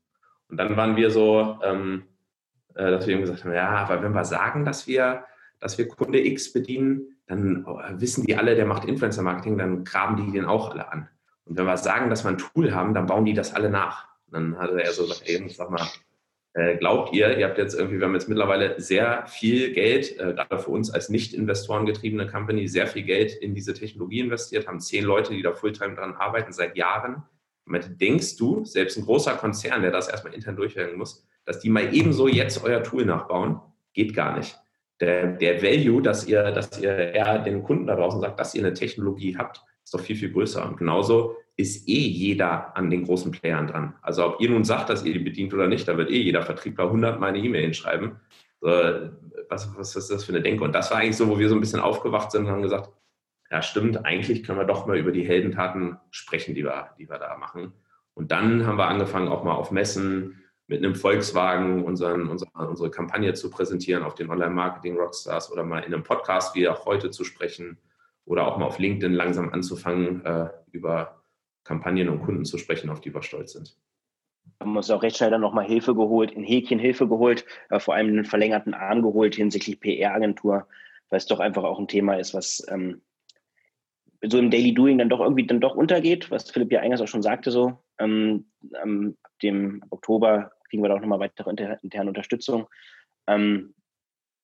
Und dann waren wir so, ähm, äh, dass wir ihm gesagt haben, ja, aber wenn wir sagen, dass wir, dass wir Kunde X bedienen, dann äh, wissen die alle, der macht Influencer-Marketing, dann graben die den auch alle an. Und wenn wir sagen, dass wir ein Tool haben, dann bauen die das alle nach. dann hat er so gesagt, ey, sag mal, glaubt ihr, ihr habt jetzt irgendwie, wir haben jetzt mittlerweile sehr viel Geld, äh, gerade für uns als nicht Investoren getriebene Company, sehr viel Geld in diese Technologie investiert, haben zehn Leute, die da Fulltime dran arbeiten, seit Jahren. Und denkst du, selbst ein großer Konzern, der das erstmal intern durchwägen muss, dass die mal ebenso jetzt euer Tool nachbauen? Geht gar nicht. Der, der Value, dass ihr, dass ihr eher den Kunden da draußen sagt, dass ihr eine Technologie habt, ist doch viel, viel größer. Und genauso ist eh jeder an den großen Playern dran. Also ob ihr nun sagt, dass ihr die bedient oder nicht, da wird eh jeder Vertriebler 100 mal eine E-Mail hinschreiben. Was, was ist das für eine Denke? Und das war eigentlich so, wo wir so ein bisschen aufgewacht sind und haben gesagt, ja stimmt, eigentlich können wir doch mal über die Heldentaten sprechen, die wir, die wir da machen. Und dann haben wir angefangen, auch mal auf Messen mit einem Volkswagen unseren, unsere, unsere Kampagne zu präsentieren, auf den Online-Marketing-Rockstars oder mal in einem Podcast wie auch heute zu sprechen oder auch mal auf LinkedIn langsam anzufangen, äh, über Kampagnen und Kunden zu sprechen, auf die wir stolz sind. Haben uns auch recht schnell dann nochmal Hilfe geholt, in Häkchen Hilfe geholt, äh, vor allem einen verlängerten Arm geholt hinsichtlich PR-Agentur, weil es doch einfach auch ein Thema ist, was ähm, so im Daily Doing dann doch irgendwie dann doch untergeht, was Philipp ja eingangs auch schon sagte, so ähm, ähm, ab dem Oktober kriegen wir da auch nochmal weitere interne Unterstützung. Ähm,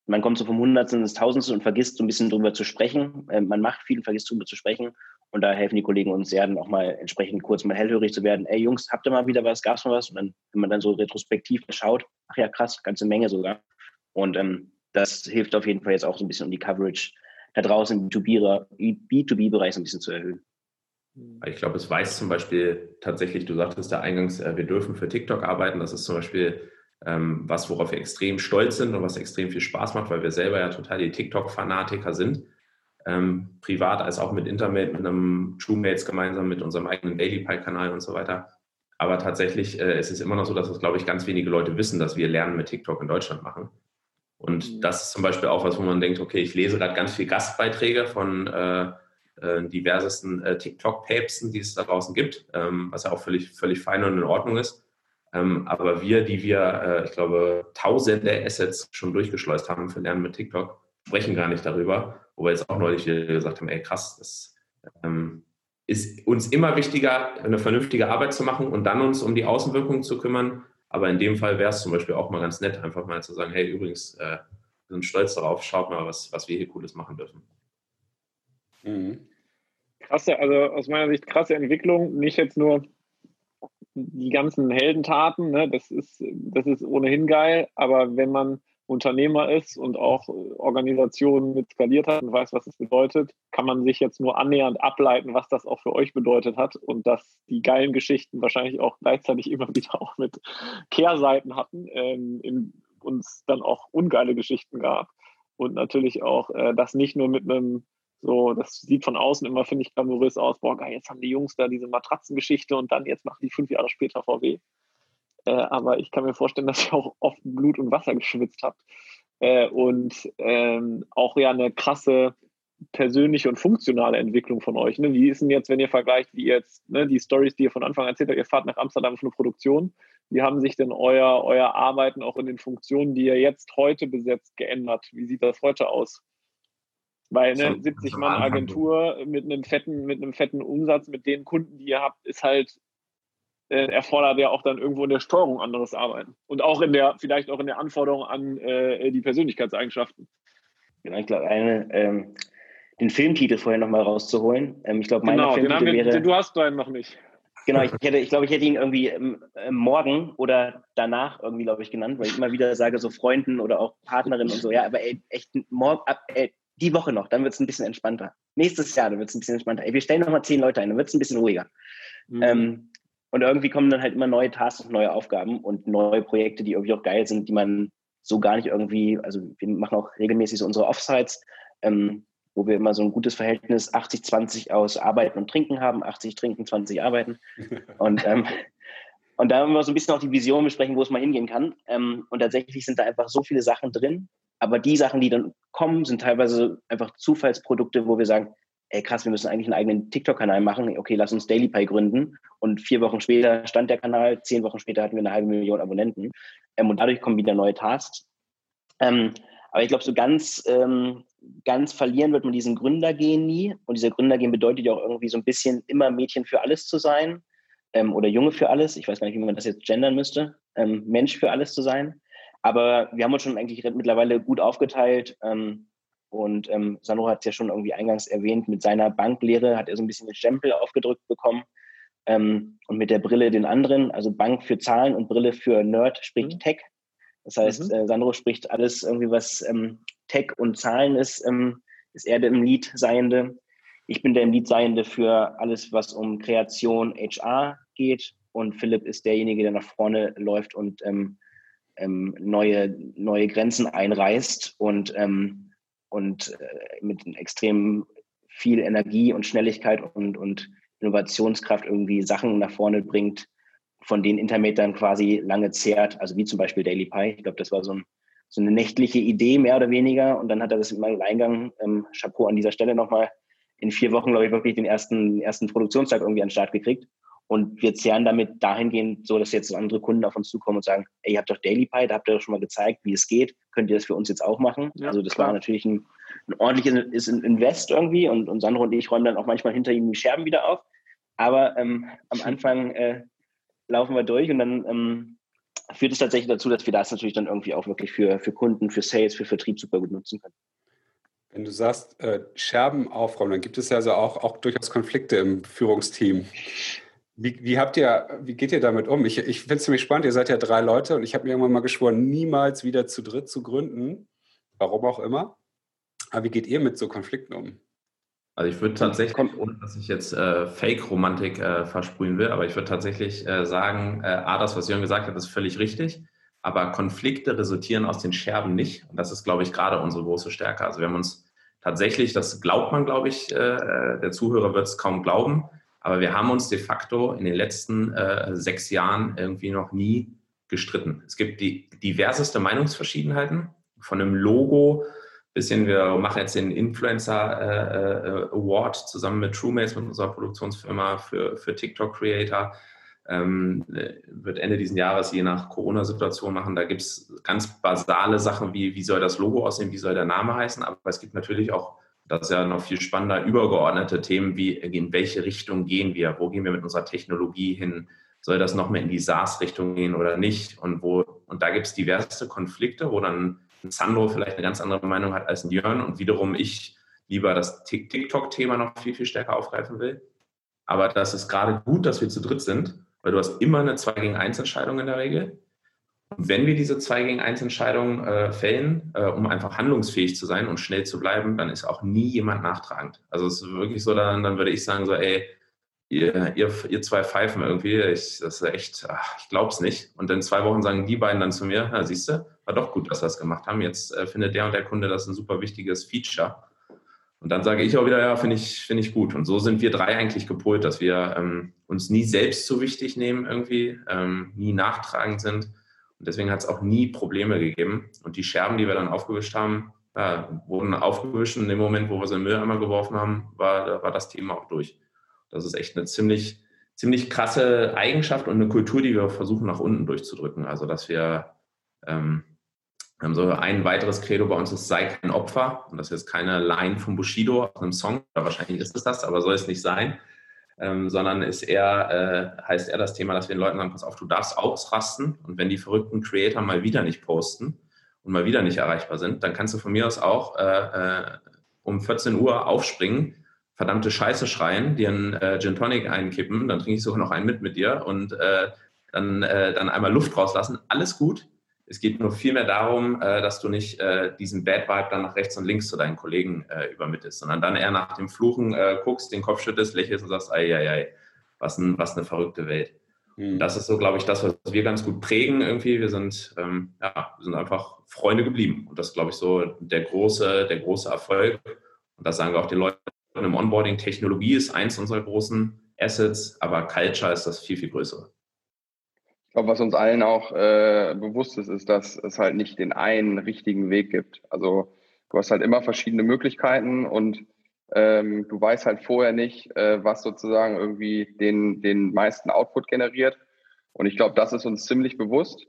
man kommt so vom Hundertsten ins Tausendste und vergisst so ein bisschen drüber zu sprechen. Ähm, man macht viel und vergisst drüber zu sprechen. Und da helfen die Kollegen uns sehr, dann auch mal entsprechend kurz mal hellhörig zu werden. Ey Jungs, habt ihr mal wieder was? Gab's mal was? Und dann, wenn man dann so retrospektiv schaut, ach ja, krass, ganze Menge sogar. Und ähm, das hilft auf jeden Fall jetzt auch so ein bisschen, um die Coverage da draußen im B2B-Bereich so ein bisschen zu erhöhen. Ich glaube, es weiß zum Beispiel tatsächlich, du sagtest da eingangs, äh, wir dürfen für TikTok arbeiten. Das ist zum Beispiel ähm, was, worauf wir extrem stolz sind und was extrem viel Spaß macht, weil wir selber ja total die TikTok-Fanatiker sind ähm, privat als auch mit Internet, mit einem Truemates gemeinsam, mit unserem eigenen Daily Pie-Kanal und so weiter. Aber tatsächlich äh, ist es immer noch so, dass es, glaube ich, ganz wenige Leute wissen, dass wir Lernen mit TikTok in Deutschland machen. Und mhm. das ist zum Beispiel auch was, wo man denkt, okay, ich lese gerade ganz viel Gastbeiträge von äh, äh, diversesten äh, TikTok-Päpsten, die es da draußen gibt, ähm, was ja auch völlig, völlig fein und in Ordnung ist. Ähm, aber wir, die wir, äh, ich glaube, tausende Assets schon durchgeschleust haben für Lernen mit TikTok, sprechen gar nicht darüber wo wir jetzt auch neulich gesagt haben, ey krass, das ähm, ist uns immer wichtiger, eine vernünftige Arbeit zu machen und dann uns um die Außenwirkungen zu kümmern. Aber in dem Fall wäre es zum Beispiel auch mal ganz nett, einfach mal zu sagen, hey, übrigens, äh, wir sind stolz darauf, schaut mal, was, was wir hier Cooles machen dürfen. Mhm. Krasse, also aus meiner Sicht krasse Entwicklung, nicht jetzt nur die ganzen Heldentaten, ne, das ist, das ist ohnehin geil, aber wenn man Unternehmer ist und auch Organisationen mit skaliert hat und weiß, was es bedeutet, kann man sich jetzt nur annähernd ableiten, was das auch für euch bedeutet hat und dass die geilen Geschichten wahrscheinlich auch gleichzeitig immer wieder auch mit Kehrseiten hatten, ähm, in uns dann auch ungeile Geschichten gab und natürlich auch äh, das nicht nur mit einem so, das sieht von außen immer, finde ich, glamourös aus. Boah, geil, jetzt haben die Jungs da diese Matratzengeschichte und dann jetzt machen die fünf Jahre später VW. Äh, aber ich kann mir vorstellen, dass ihr auch oft Blut und Wasser geschwitzt habt. Äh, und ähm, auch ja eine krasse persönliche und funktionale Entwicklung von euch. Ne? Wie ist denn jetzt, wenn ihr vergleicht, wie jetzt ne, die Stories, die ihr von Anfang erzählt habt, ihr fahrt nach Amsterdam für eine Produktion. Wie haben sich denn euer, euer Arbeiten auch in den Funktionen, die ihr jetzt heute besetzt, geändert? Wie sieht das heute aus? Weil eine 70 Mann Agentur mit einem fetten, mit einem fetten Umsatz, mit den Kunden, die ihr habt, ist halt erfordert ja auch dann irgendwo in der Steuerung anderes Arbeiten. Und auch in der, vielleicht auch in der Anforderung an äh, die Persönlichkeitseigenschaften. Genau, ich glaube, eine, ähm, den Filmtitel vorher nochmal rauszuholen. Ähm, ich glaube, meine genau, Filmtitel wir, wäre. Du hast deinen noch nicht. Genau, ich hätte, ich glaube, ich hätte ihn irgendwie ähm, äh, morgen oder danach irgendwie, glaube ich, genannt, weil ich immer wieder sage, so Freunden oder auch Partnerinnen und so, ja, aber ey, echt morgen, ab, ey, die Woche noch, dann wird es ein bisschen entspannter. Nächstes Jahr, dann wird es ein bisschen entspannter. Ey, wir stellen nochmal zehn Leute ein, dann wird es ein bisschen ruhiger. Mhm. Ähm, und irgendwie kommen dann halt immer neue Tasks und neue Aufgaben und neue Projekte, die irgendwie auch geil sind, die man so gar nicht irgendwie, also wir machen auch regelmäßig so unsere Offsites, ähm, wo wir immer so ein gutes Verhältnis 80-20 aus Arbeiten und Trinken haben, 80 Trinken, 20 Arbeiten. Und, ähm, und da haben wir so ein bisschen auch die Vision besprechen, wo es mal hingehen kann. Ähm, und tatsächlich sind da einfach so viele Sachen drin. Aber die Sachen, die dann kommen, sind teilweise einfach Zufallsprodukte, wo wir sagen, ey krass, wir müssen eigentlich einen eigenen TikTok-Kanal machen. Okay, lass uns DailyPie gründen. Und vier Wochen später stand der Kanal, zehn Wochen später hatten wir eine halbe Million Abonnenten. Ähm, und dadurch kommen wieder neue Tasks. Ähm, Aber ich glaube, so ganz, ähm, ganz verlieren wird man diesen Gründergehen nie. Und dieser Gründergehen bedeutet ja auch irgendwie so ein bisschen immer Mädchen für alles zu sein ähm, oder Junge für alles. Ich weiß gar nicht, wie man das jetzt gendern müsste. Ähm, Mensch für alles zu sein. Aber wir haben uns schon eigentlich mittlerweile gut aufgeteilt. Ähm, und ähm, Sandro hat es ja schon irgendwie eingangs erwähnt, mit seiner Banklehre hat er so ein bisschen den Stempel aufgedrückt bekommen. Ähm, und mit der Brille den anderen, also Bank für Zahlen und Brille für Nerd, sprich mhm. Tech. Das heißt, mhm. äh, Sandro spricht alles irgendwie, was ähm, Tech und Zahlen ist, ähm, ist er der im Lead Seiende. Ich bin der im Lead Seiende für alles, was um Kreation HR geht. Und Philipp ist derjenige, der nach vorne läuft und ähm, ähm, neue, neue Grenzen einreißt und, und äh, mit extrem viel Energie und Schnelligkeit und, und Innovationskraft irgendwie Sachen nach vorne bringt, von denen Intermate dann quasi lange zehrt, also wie zum Beispiel Daily Pie. Ich glaube, das war so, ein, so, eine nächtliche Idee, mehr oder weniger. Und dann hat er das im Eingang, ähm, Chapeau an dieser Stelle nochmal, in vier Wochen, glaube ich, wirklich den ersten, ersten Produktionstag irgendwie an den Start gekriegt. Und wir zehren damit dahingehend so, dass jetzt andere Kunden auf uns zukommen und sagen, ey, ihr habt doch Daily Pie, da habt ihr doch schon mal gezeigt, wie es geht. Könnt ihr das für uns jetzt auch machen? Ja, also das klar. war natürlich ein, ein ordentliches Invest irgendwie und, und Sandro und ich räumen dann auch manchmal hinter ihm die Scherben wieder auf. Aber ähm, am Anfang äh, laufen wir durch und dann ähm, führt es tatsächlich dazu, dass wir das natürlich dann irgendwie auch wirklich für, für Kunden, für Sales, für Vertrieb super gut nutzen können. Wenn du sagst, äh, Scherben aufräumen, dann gibt es ja also auch, auch durchaus Konflikte im Führungsteam. Wie, wie, habt ihr, wie geht ihr damit um? Ich, ich finde es ziemlich spannend. Ihr seid ja drei Leute und ich habe mir irgendwann mal geschworen, niemals wieder zu dritt zu gründen. Warum auch immer. Aber wie geht ihr mit so Konflikten um? Also ich würde tatsächlich, ohne dass ich jetzt äh, Fake-Romantik äh, versprühen will, aber ich würde tatsächlich äh, sagen, äh, A, das, was Jörn gesagt hat, ist völlig richtig. Aber Konflikte resultieren aus den Scherben nicht. Und das ist, glaube ich, gerade unsere große Stärke. Also wir haben uns tatsächlich, das glaubt man, glaube ich, äh, der Zuhörer wird es kaum glauben, aber wir haben uns de facto in den letzten äh, sechs Jahren irgendwie noch nie gestritten. Es gibt die diverseste Meinungsverschiedenheiten von einem Logo bis hin, wir machen jetzt den Influencer äh, äh, Award zusammen mit TrueMates, mit unserer Produktionsfirma für, für TikTok-Creator. Ähm, wird Ende dieses Jahres je nach Corona-Situation machen. Da gibt es ganz basale Sachen wie, wie soll das Logo aussehen, wie soll der Name heißen, aber es gibt natürlich auch das ist ja noch viel spannender, übergeordnete Themen wie in welche Richtung gehen wir, wo gehen wir mit unserer Technologie hin, soll das noch mehr in die SaaS-Richtung gehen oder nicht? Und wo, und da gibt es diverse Konflikte, wo dann ein Sandro vielleicht eine ganz andere Meinung hat als ein Jörn und wiederum ich lieber das TikTok-Thema noch viel, viel stärker aufgreifen will. Aber das ist gerade gut, dass wir zu dritt sind, weil du hast immer eine 2 gegen 1 Entscheidung in der Regel wenn wir diese 2 gegen 1 Entscheidung äh, fällen, äh, um einfach handlungsfähig zu sein und schnell zu bleiben, dann ist auch nie jemand nachtragend. Also es ist wirklich so, dann, dann würde ich sagen so, ey, ihr, ihr, ihr zwei Pfeifen irgendwie, ich, das ist echt, ach, ich glaube es nicht. Und in zwei Wochen sagen die beiden dann zu mir, na siehst du, war doch gut, dass wir das gemacht haben. Jetzt äh, findet der und der Kunde das ein super wichtiges Feature. Und dann sage ich auch wieder, ja, finde ich, finde ich gut. Und so sind wir drei eigentlich gepolt, dass wir ähm, uns nie selbst so wichtig nehmen irgendwie, ähm, nie nachtragend sind und deswegen hat es auch nie Probleme gegeben. Und die Scherben, die wir dann aufgewischt haben, ja, wurden aufgewischt. Und in dem Moment, wo wir sie in den Mülleimer geworfen haben, war, war das Thema auch durch. Das ist echt eine ziemlich, ziemlich krasse Eigenschaft und eine Kultur, die wir versuchen nach unten durchzudrücken. Also, dass wir, ähm, haben so ein weiteres Credo bei uns ist, sei kein Opfer. Und das ist keine Line von Bushido aus einem Song, wahrscheinlich ist es das, aber soll es nicht sein ähm, sondern ist eher, äh, heißt eher das Thema, dass wir den Leuten sagen, pass auf, du darfst ausrasten und wenn die verrückten Creator mal wieder nicht posten und mal wieder nicht erreichbar sind, dann kannst du von mir aus auch äh, äh, um 14 Uhr aufspringen, verdammte Scheiße schreien, dir einen äh, Gin Tonic einkippen, dann trinke ich sogar noch einen mit mit dir und äh, dann, äh, dann einmal Luft rauslassen, alles gut. Es geht nur vielmehr darum, äh, dass du nicht äh, diesen Bad Vibe dann nach rechts und links zu deinen Kollegen äh, übermittelst, sondern dann eher nach dem Fluchen guckst, den Kopf schüttelst, lächelst und sagst, ei, ei, ei, was, ein, was eine verrückte Welt. Mhm. Das ist so, glaube ich, das, was wir ganz gut prägen irgendwie. Wir sind, ähm, ja, wir sind einfach Freunde geblieben. Und das ist, glaube ich, so der große, der große Erfolg. Und das sagen wir auch den Leuten im Onboarding. Technologie ist eins unserer großen Assets, aber Culture ist das viel, viel größere. Ich glaube, was uns allen auch äh, bewusst ist, ist, dass es halt nicht den einen richtigen Weg gibt. Also du hast halt immer verschiedene Möglichkeiten und ähm, du weißt halt vorher nicht, äh, was sozusagen irgendwie den, den meisten Output generiert. Und ich glaube, das ist uns ziemlich bewusst.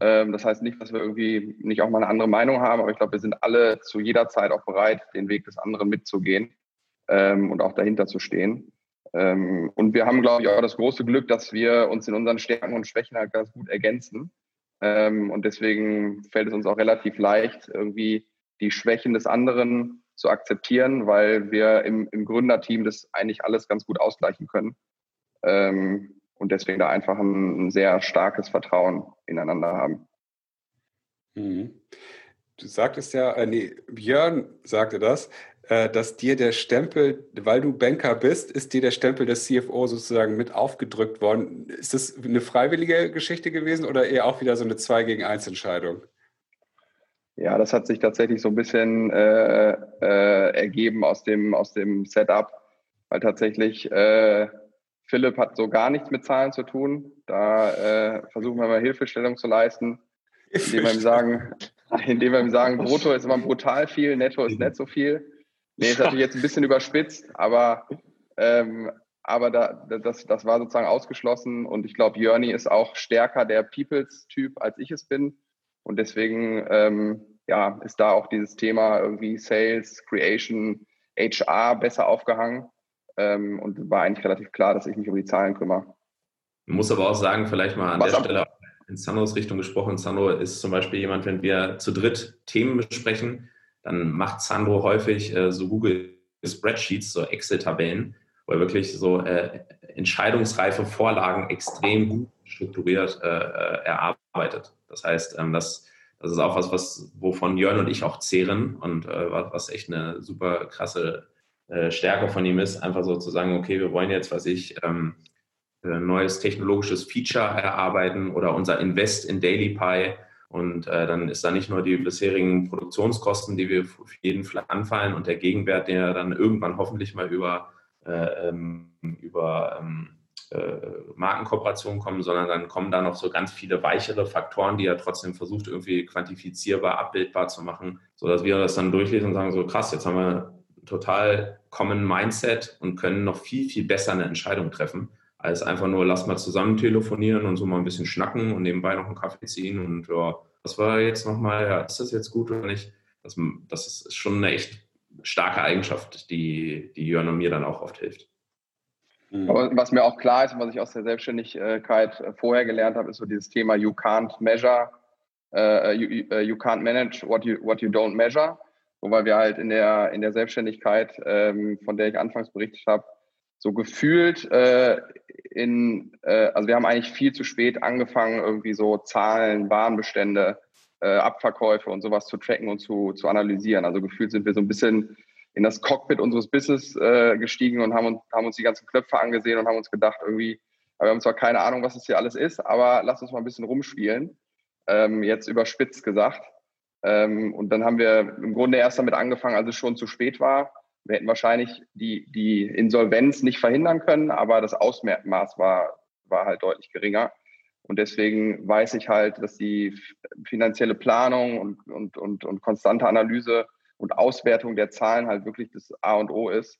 Ähm, das heißt nicht, dass wir irgendwie nicht auch mal eine andere Meinung haben, aber ich glaube, wir sind alle zu jeder Zeit auch bereit, den Weg des anderen mitzugehen ähm, und auch dahinter zu stehen. Ähm, und wir haben, glaube ich, auch das große Glück, dass wir uns in unseren Stärken und Schwächen halt ganz gut ergänzen. Ähm, und deswegen fällt es uns auch relativ leicht, irgendwie die Schwächen des anderen zu akzeptieren, weil wir im, im Gründerteam das eigentlich alles ganz gut ausgleichen können. Ähm, und deswegen da einfach ein, ein, sehr starkes Vertrauen ineinander haben. Mhm. Du sagtest ja, äh, nee, Björn sagte das, dass dir der Stempel, weil du Banker bist, ist dir der Stempel des CFO sozusagen mit aufgedrückt worden. Ist das eine freiwillige Geschichte gewesen oder eher auch wieder so eine 2 gegen 1 Entscheidung? Ja, das hat sich tatsächlich so ein bisschen äh, äh, ergeben aus dem, aus dem Setup, weil tatsächlich äh, Philipp hat so gar nichts mit Zahlen zu tun. Da äh, versuchen wir mal Hilfestellung zu leisten, indem wir ihm sagen, indem wir ihm sagen, Brutto ist immer brutal viel, Netto ist nicht so viel. Nee, ist natürlich jetzt ein bisschen überspitzt, aber, ähm, aber da, das, das war sozusagen ausgeschlossen und ich glaube, Jörni ist auch stärker der Peoples-Typ, als ich es bin. Und deswegen ähm, ja, ist da auch dieses Thema irgendwie Sales, Creation, HR besser aufgehangen. Ähm, und war eigentlich relativ klar, dass ich mich um die Zahlen kümmere. Man muss aber auch sagen, vielleicht mal an Was der Stelle in Sanos Richtung gesprochen. Sano ist zum Beispiel jemand, wenn wir zu dritt Themen besprechen, dann macht Sandro häufig äh, so Google Spreadsheets, so Excel-Tabellen, wo er wirklich so äh, entscheidungsreife Vorlagen extrem gut strukturiert äh, äh, erarbeitet. Das heißt, ähm, das, das ist auch was, was wovon Jörn und ich auch zehren und äh, was echt eine super krasse äh, Stärke von ihm ist, einfach so zu sagen, okay, wir wollen jetzt, was ich, ähm, neues technologisches Feature erarbeiten oder unser Invest in DailyPy und äh, dann ist da nicht nur die bisherigen Produktionskosten, die wir für jeden anfallen und der Gegenwert, der dann irgendwann hoffentlich mal über, äh, ähm, über ähm, äh, Markenkooperationen kommen, sondern dann kommen da noch so ganz viele weichere Faktoren, die er trotzdem versucht, irgendwie quantifizierbar, abbildbar zu machen, sodass wir das dann durchlesen und sagen, so krass, jetzt haben wir total Common Mindset und können noch viel, viel besser eine Entscheidung treffen als einfach nur, lass mal zusammen telefonieren und so mal ein bisschen schnacken und nebenbei noch einen Kaffee ziehen und ja, was war jetzt nochmal, ja, ist das jetzt gut oder nicht? Das, das ist schon eine echt starke Eigenschaft, die, die Jörn und mir dann auch oft hilft. Mhm. Aber was mir auch klar ist und was ich aus der Selbstständigkeit vorher gelernt habe, ist so dieses Thema You can't measure, uh, you, you can't manage what you, what you don't measure. Wobei wir halt in der, in der Selbstständigkeit, ähm, von der ich anfangs berichtet habe, so gefühlt äh, in, äh, also wir haben eigentlich viel zu spät angefangen, irgendwie so Zahlen, Warenbestände, äh, Abverkäufe und sowas zu tracken und zu, zu analysieren. Also gefühlt sind wir so ein bisschen in das Cockpit unseres Business äh, gestiegen und haben uns, haben uns die ganzen Knöpfe angesehen und haben uns gedacht, irgendwie, wir haben zwar keine Ahnung, was das hier alles ist, aber lass uns mal ein bisschen rumspielen. Ähm, jetzt überspitzt gesagt. Ähm, und dann haben wir im Grunde erst damit angefangen, als es schon zu spät war, wir hätten wahrscheinlich die, die Insolvenz nicht verhindern können, aber das Ausmaß war, war halt deutlich geringer. Und deswegen weiß ich halt, dass die finanzielle Planung und, und, und, und konstante Analyse und Auswertung der Zahlen halt wirklich das A und O ist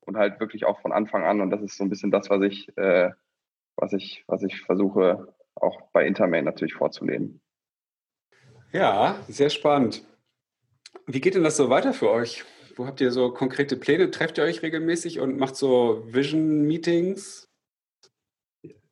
und halt wirklich auch von Anfang an. Und das ist so ein bisschen das, was ich, äh, was ich, was ich versuche, auch bei Intermain natürlich vorzuleben. Ja, sehr spannend. Wie geht denn das so weiter für euch? Wo habt ihr so konkrete Pläne? Trefft ihr euch regelmäßig und macht so Vision-Meetings?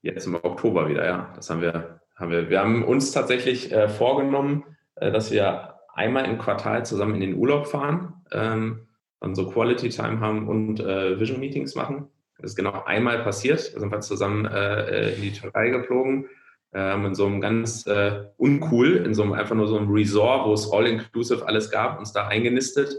Jetzt im Oktober wieder, ja. Das haben wir, haben wir. Wir haben uns tatsächlich äh, vorgenommen, äh, dass wir einmal im Quartal zusammen in den Urlaub fahren, ähm, dann so Quality Time haben und äh, Vision Meetings machen. Das ist genau einmal passiert. Da sind wir zusammen äh, in die Türkei geflogen, ähm, in so einem ganz äh, uncool, in so einem einfach nur so einem Resort, wo es all-inclusive alles gab, uns da eingenistet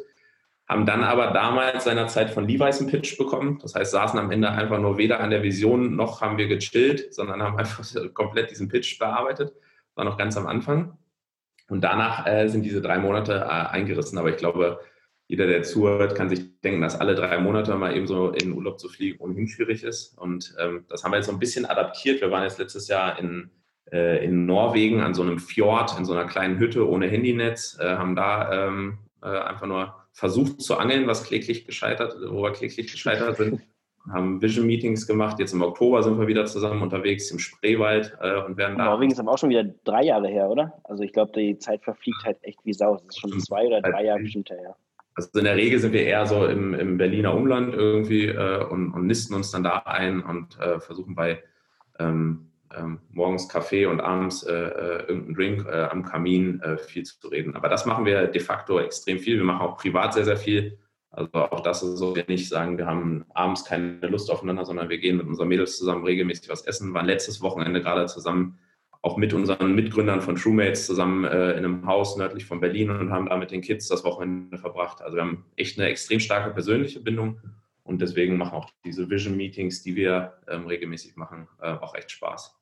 haben dann aber damals seinerzeit von Levi's einen Pitch bekommen. Das heißt, saßen am Ende einfach nur weder an der Vision noch haben wir gechillt, sondern haben einfach komplett diesen Pitch bearbeitet. War noch ganz am Anfang. Und danach äh, sind diese drei Monate äh, eingerissen. Aber ich glaube, jeder, der zuhört, kann sich denken, dass alle drei Monate mal eben so in Urlaub zu fliegen ohnehin schwierig ist. Und ähm, das haben wir jetzt so ein bisschen adaptiert. Wir waren jetzt letztes Jahr in, äh, in Norwegen an so einem Fjord, in so einer kleinen Hütte ohne Handynetz, äh, haben da ähm, äh, einfach nur versucht zu angeln, was kläglich gescheitert, wo wir kläglich gescheitert sind. haben Vision Meetings gemacht. Jetzt im Oktober sind wir wieder zusammen unterwegs im Spreewald äh, und werden da. Norwegen ist aber auch schon wieder drei Jahre her, oder? Also ich glaube, die Zeit verfliegt halt echt wie Sau. Das ist schon zwei oder drei Jahre bestimmt her. Also in der Regel sind wir eher so im, im Berliner Umland irgendwie äh, und, und, nisten uns dann da ein und äh, versuchen bei ähm, ähm, morgens Kaffee und abends äh, äh irgendeinen Drink äh, am Kamin äh, viel zu reden. Aber das machen wir de facto extrem viel. Wir machen auch privat sehr, sehr viel. Also auch das ist so, wir nicht sagen, wir haben abends keine Lust aufeinander, sondern wir gehen mit unseren Mädels zusammen regelmäßig was essen. Waren letztes Wochenende gerade zusammen, auch mit unseren Mitgründern von TrueMates zusammen äh, in einem Haus nördlich von Berlin und haben da mit den Kids das Wochenende verbracht. Also wir haben echt eine extrem starke persönliche Bindung und deswegen machen auch diese Vision Meetings, die wir ähm, regelmäßig machen, äh, auch echt Spaß.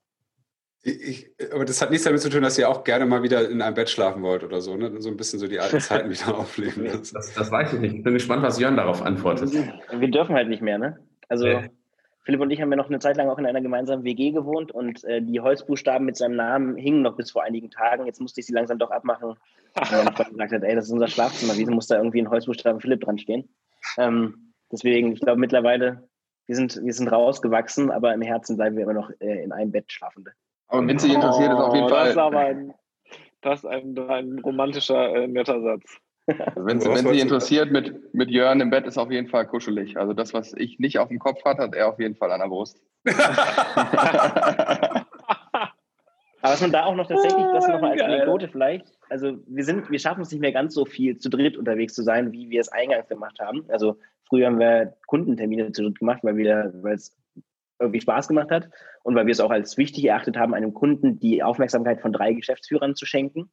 Ich, aber das hat nichts damit zu tun, dass ihr auch gerne mal wieder in einem Bett schlafen wollt oder so, ne? So ein bisschen so die alten Zeiten wieder aufleben. Das, das, weiß ich nicht. Ich bin gespannt, was Jörn darauf antwortet. Wir dürfen halt nicht mehr, ne? Also nee. Philipp und ich haben ja noch eine Zeit lang auch in einer gemeinsamen WG gewohnt und äh, die Holzbuchstaben mit seinem Namen hingen noch bis vor einigen Tagen. Jetzt musste ich sie langsam doch abmachen. Und dann gesagt hat, ey, das ist unser Schlafzimmer, wieso muss da irgendwie ein Holzbuchstaben Philipp dran stehen? Ähm, deswegen, ich glaube mittlerweile, wir sind, wir sind rausgewachsen, aber im Herzen bleiben wir immer noch äh, in einem Bett Schlafende. Aber wenn Sie interessiert, ist auf jeden oh, Fall. Das ist aber ein, das ist ein, ein romantischer, äh, netter Satz. Also wenn, Sie, wenn Sie interessiert, mit, mit Jörn im Bett ist auf jeden Fall kuschelig. Also das, was ich nicht auf dem Kopf hatte, hat er auf jeden Fall an der Brust. Aber was man da auch noch tatsächlich, das noch mal als Anekdote vielleicht, also wir sind, wir schaffen es nicht mehr ganz so viel zu dritt unterwegs zu sein, wie wir es eingangs gemacht haben. Also früher haben wir Kundentermine zu dritt gemacht, weil wir, weil es irgendwie Spaß gemacht hat und weil wir es auch als wichtig erachtet haben, einem Kunden die Aufmerksamkeit von drei Geschäftsführern zu schenken.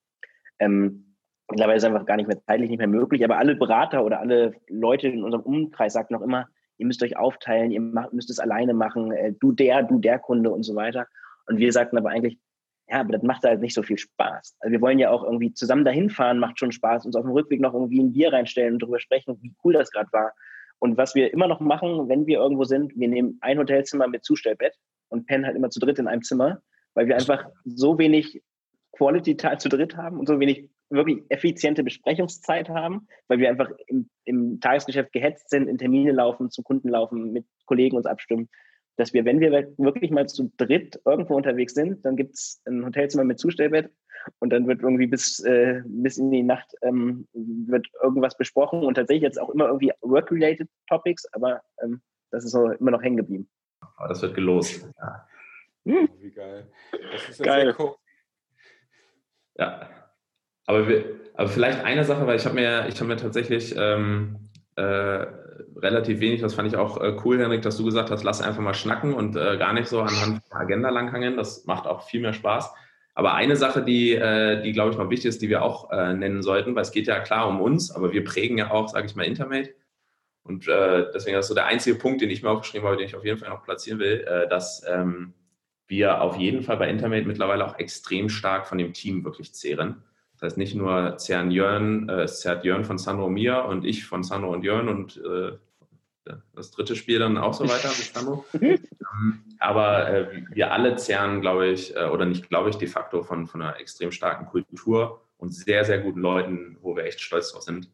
Ähm, mittlerweile ist es einfach gar nicht mehr zeitlich nicht mehr möglich, aber alle Berater oder alle Leute in unserem Umkreis sagten noch immer, ihr müsst euch aufteilen, ihr macht, müsst es alleine machen, äh, du der, du der Kunde und so weiter. Und wir sagten aber eigentlich, ja, aber das macht halt nicht so viel Spaß. Also wir wollen ja auch irgendwie zusammen dahin fahren, macht schon Spaß, uns auf dem Rückweg noch irgendwie ein Bier reinstellen und darüber sprechen, wie cool das gerade war. Und was wir immer noch machen, wenn wir irgendwo sind, wir nehmen ein Hotelzimmer mit Zustellbett und pennen halt immer zu dritt in einem Zimmer, weil wir einfach so wenig Quality Time zu dritt haben und so wenig wirklich effiziente Besprechungszeit haben, weil wir einfach im, im Tagesgeschäft gehetzt sind, in Termine laufen, zum Kunden laufen, mit Kollegen uns abstimmen, dass wir, wenn wir wirklich mal zu dritt irgendwo unterwegs sind, dann gibt es ein Hotelzimmer mit Zustellbett und dann wird irgendwie bis, äh, bis in die Nacht ähm, wird irgendwas besprochen und tatsächlich jetzt auch immer irgendwie work-related Topics, aber ähm, das ist so immer noch hängen geblieben. Aber das wird gelost. Ja. Hm. Wie geil. Das ist geil. Cool. Ja. Aber, wir, aber vielleicht eine Sache, weil ich habe mir, ich habe mir tatsächlich ähm, äh, relativ wenig, das fand ich auch äh, cool, Henrik, dass du gesagt hast, lass einfach mal schnacken und äh, gar nicht so anhand der Agenda langhangen. Das macht auch viel mehr Spaß. Aber eine Sache, die, äh, die glaube ich noch wichtig ist, die wir auch äh, nennen sollten, weil es geht ja klar um uns, aber wir prägen ja auch, sage ich mal, Intermate. Und äh, deswegen ist so der einzige Punkt, den ich mir aufgeschrieben habe, den ich auf jeden Fall noch platzieren will, äh, dass ähm, wir auf jeden Fall bei Intermate mittlerweile auch extrem stark von dem Team wirklich zehren. Das heißt, nicht nur zehren Jörn, äh, zerrt Jörn von Sandro und mir und ich von Sandro und Jörn und äh, das dritte Spiel dann auch so weiter mit Sandro. Ähm, aber äh, wir alle zehren, glaube ich, äh, oder nicht glaube ich, de facto von, von einer extrem starken Kultur und sehr, sehr guten Leuten, wo wir echt stolz drauf sind.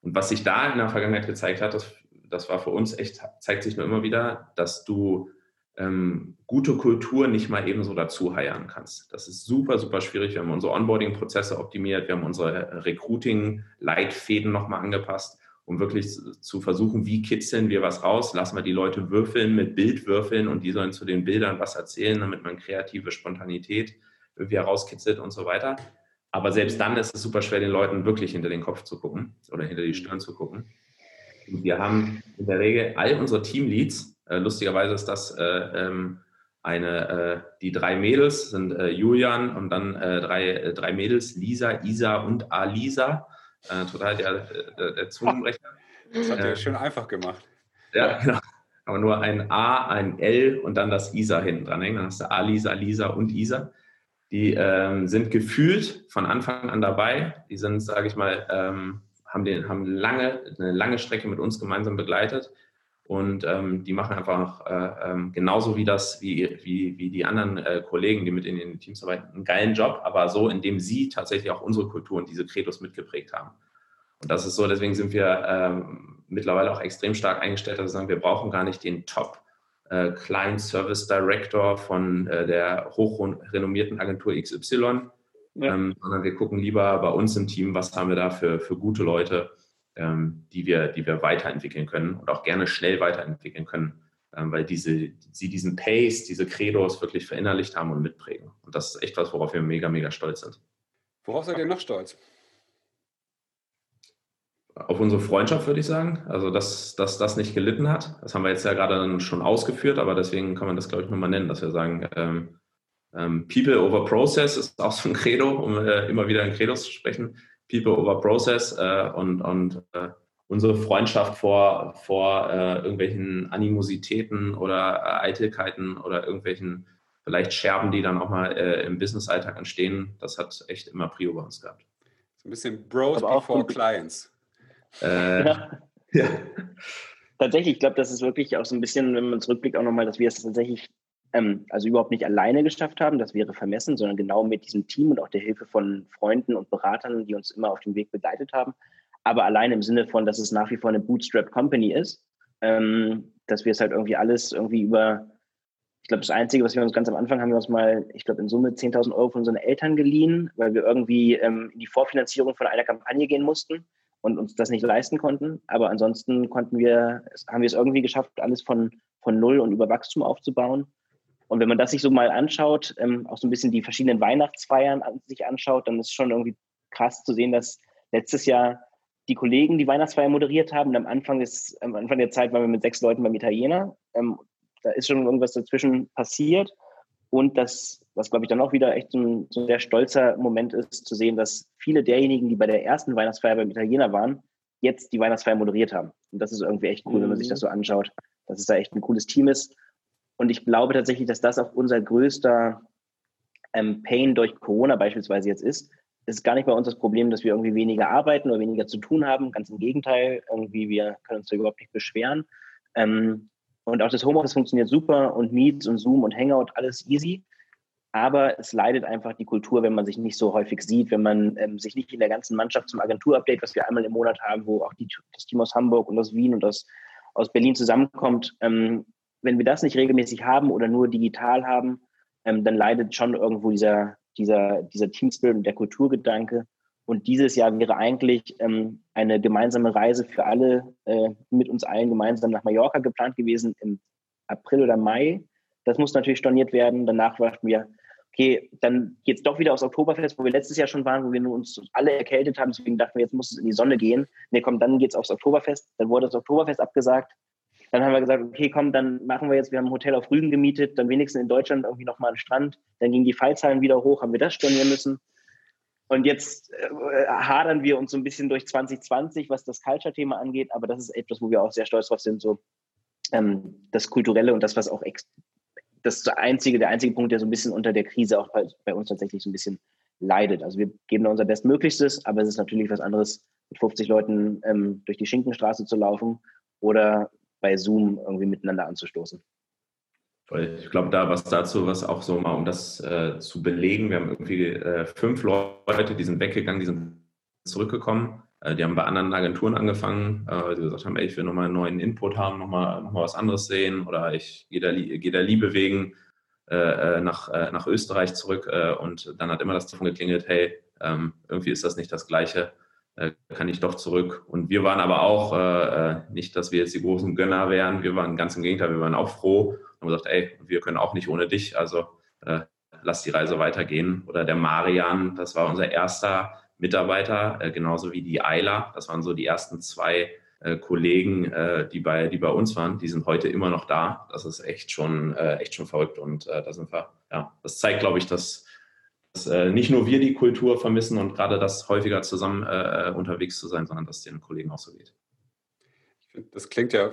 Und was sich da in der Vergangenheit gezeigt hat, das, das war für uns echt, zeigt sich nur immer wieder, dass du ähm, gute Kultur nicht mal ebenso dazu heiern kannst. Das ist super, super schwierig. Wir haben unsere Onboarding-Prozesse optimiert, wir haben unsere Recruiting-Leitfäden nochmal angepasst um wirklich zu versuchen, wie kitzeln wir was raus, lassen wir die Leute würfeln mit Bildwürfeln und die sollen zu den Bildern was erzählen, damit man kreative Spontanität irgendwie herauskitzelt und so weiter. Aber selbst dann ist es super schwer, den Leuten wirklich hinter den Kopf zu gucken oder hinter die Stirn zu gucken. Und wir haben in der Regel all unsere Teamleads, äh, lustigerweise ist das äh, ähm, eine, äh, die drei Mädels sind äh, Julian und dann äh, drei, äh, drei Mädels, Lisa, Isa und Alisa äh, total der, der, der Zungenbrecher. Das hat er äh, schön einfach gemacht. Ja, genau. Aber nur ein A, ein L und dann das ISA hinten dran hängen. Dann hast du Alisa, Lisa und Isa. Die ähm, sind gefühlt von Anfang an dabei. Die sind, sage ich mal, ähm, haben, den, haben lange, eine lange Strecke mit uns gemeinsam begleitet. Und ähm, die machen einfach äh, ähm, genauso wie das, wie, wie, wie die anderen äh, Kollegen, die mit in den Teams arbeiten, einen geilen Job, aber so, indem sie tatsächlich auch unsere Kultur und diese Credos mitgeprägt haben. Und das ist so, deswegen sind wir ähm, mittlerweile auch extrem stark eingestellt, dass wir sagen, wir brauchen gar nicht den Top äh, Client Service Director von äh, der hochrenommierten Agentur XY, ja. ähm, sondern wir gucken lieber bei uns im Team, was haben wir da für, für gute Leute, ähm, die, wir, die wir weiterentwickeln können und auch gerne schnell weiterentwickeln können, ähm, weil diese, sie diesen Pace, diese Credos wirklich verinnerlicht haben und mitprägen. Und das ist echt was, worauf wir mega, mega stolz sind. Worauf seid ihr noch stolz? Auf unsere Freundschaft würde ich sagen. Also, dass, dass das nicht gelitten hat. Das haben wir jetzt ja gerade schon ausgeführt, aber deswegen kann man das, glaube ich, nochmal nennen, dass wir sagen, ähm, ähm, People over Process ist auch so ein Credo, um äh, immer wieder in Credos zu sprechen. People over Process äh, und, und äh, unsere Freundschaft vor, vor äh, irgendwelchen Animositäten oder äh, Eitelkeiten oder irgendwelchen vielleicht Scherben, die dann auch mal äh, im Business-Alltag entstehen, das hat echt immer Prio bei uns gehabt. So ein bisschen Bros before Clients. Äh, ja. ja. Tatsächlich, ich glaube, das ist wirklich auch so ein bisschen, wenn man zurückblickt, auch nochmal, dass wir es tatsächlich ähm, also überhaupt nicht alleine geschafft haben, das wäre vermessen, sondern genau mit diesem Team und auch der Hilfe von Freunden und Beratern, die uns immer auf dem Weg begleitet haben. Aber allein im Sinne von, dass es nach wie vor eine Bootstrap Company ist, ähm, dass wir es halt irgendwie alles irgendwie über, ich glaube, das Einzige, was wir uns ganz am Anfang haben wir uns mal, ich glaube, in Summe 10.000 Euro von unseren Eltern geliehen, weil wir irgendwie ähm, in die Vorfinanzierung von einer Kampagne gehen mussten und uns das nicht leisten konnten. Aber ansonsten konnten wir, haben wir es irgendwie geschafft, alles von, von Null und über Wachstum aufzubauen. Und wenn man das sich so mal anschaut, ähm, auch so ein bisschen die verschiedenen Weihnachtsfeiern an, sich anschaut, dann ist es schon irgendwie krass zu sehen, dass letztes Jahr die Kollegen die Weihnachtsfeier moderiert haben. Und am Anfang, des, am Anfang der Zeit waren wir mit sechs Leuten beim Italiener. Ähm, da ist schon irgendwas dazwischen passiert. Und das, was glaube ich dann auch wieder echt ein, so ein sehr stolzer Moment ist, zu sehen, dass viele derjenigen, die bei der ersten Weihnachtsfeier beim Italiener waren, jetzt die Weihnachtsfeier moderiert haben. Und das ist irgendwie echt cool, mhm. wenn man sich das so anschaut, dass es da echt ein cooles Team ist. Und ich glaube tatsächlich, dass das auch unser größter ähm, Pain durch Corona beispielsweise jetzt ist. Es ist gar nicht bei uns das Problem, dass wir irgendwie weniger arbeiten oder weniger zu tun haben. Ganz im Gegenteil, irgendwie wir können uns da überhaupt nicht beschweren. Ähm, und auch das Homeoffice funktioniert super und Meets und Zoom und Hangout, alles easy. Aber es leidet einfach die Kultur, wenn man sich nicht so häufig sieht, wenn man ähm, sich nicht in der ganzen Mannschaft zum Agenturupdate, was wir einmal im Monat haben, wo auch die, das Team aus Hamburg und aus Wien und aus, aus Berlin zusammenkommt, ähm, wenn wir das nicht regelmäßig haben oder nur digital haben, ähm, dann leidet schon irgendwo dieser, dieser, dieser Teamspirit und der Kulturgedanke. Und dieses Jahr wäre eigentlich ähm, eine gemeinsame Reise für alle, äh, mit uns allen gemeinsam nach Mallorca geplant gewesen im April oder Mai. Das muss natürlich storniert werden. Danach warten wir, okay, dann geht es doch wieder aufs Oktoberfest, wo wir letztes Jahr schon waren, wo wir uns alle erkältet haben. Deswegen dachten wir, jetzt muss es in die Sonne gehen. Nee, komm, dann geht es aufs Oktoberfest. Dann wurde das Oktoberfest abgesagt. Dann haben wir gesagt, okay, komm, dann machen wir jetzt, wir haben ein Hotel auf Rügen gemietet, dann wenigstens in Deutschland irgendwie nochmal einen Strand. Dann gingen die Fallzahlen wieder hoch, haben wir das stornieren müssen. Und jetzt äh, hadern wir uns so ein bisschen durch 2020, was das Culture-Thema angeht, aber das ist etwas, wo wir auch sehr stolz drauf sind, so ähm, das Kulturelle und das, was auch das einzige, der einzige Punkt, der so ein bisschen unter der Krise auch bei, bei uns tatsächlich so ein bisschen leidet. Also wir geben da unser Bestmöglichstes, aber es ist natürlich was anderes, mit 50 Leuten ähm, durch die Schinkenstraße zu laufen oder bei Zoom irgendwie miteinander anzustoßen. Ich glaube, da was dazu, was auch so mal, um das äh, zu belegen, wir haben irgendwie äh, fünf Leute, die sind weggegangen, die sind zurückgekommen. Äh, die haben bei anderen Agenturen angefangen, äh, weil sie gesagt haben, ey, ich will nochmal einen neuen Input haben, nochmal noch mal was anderes sehen oder ich gehe der, geh der Liebe wegen äh, äh, nach, nach Österreich zurück und dann hat immer das Telefon geklingelt, hey, ähm, irgendwie ist das nicht das Gleiche äh, kann ich doch zurück. Und wir waren aber auch, äh, äh, nicht, dass wir jetzt die großen Gönner wären, wir waren ganz im Gegenteil, wir waren auch froh und haben gesagt, ey, wir können auch nicht ohne dich, also äh, lass die Reise weitergehen. Oder der Marian, das war unser erster Mitarbeiter, äh, genauso wie die Ayla, das waren so die ersten zwei äh, Kollegen, die, bei, die bei uns waren, die sind heute immer noch da. Das ist echt schon, echt schon verrückt und da sind wir, ja, das zeigt, glaube ich, dass dass äh, nicht nur wir die Kultur vermissen und gerade das häufiger zusammen äh, unterwegs zu sein, sondern dass es den Kollegen auch so geht. Das klingt ja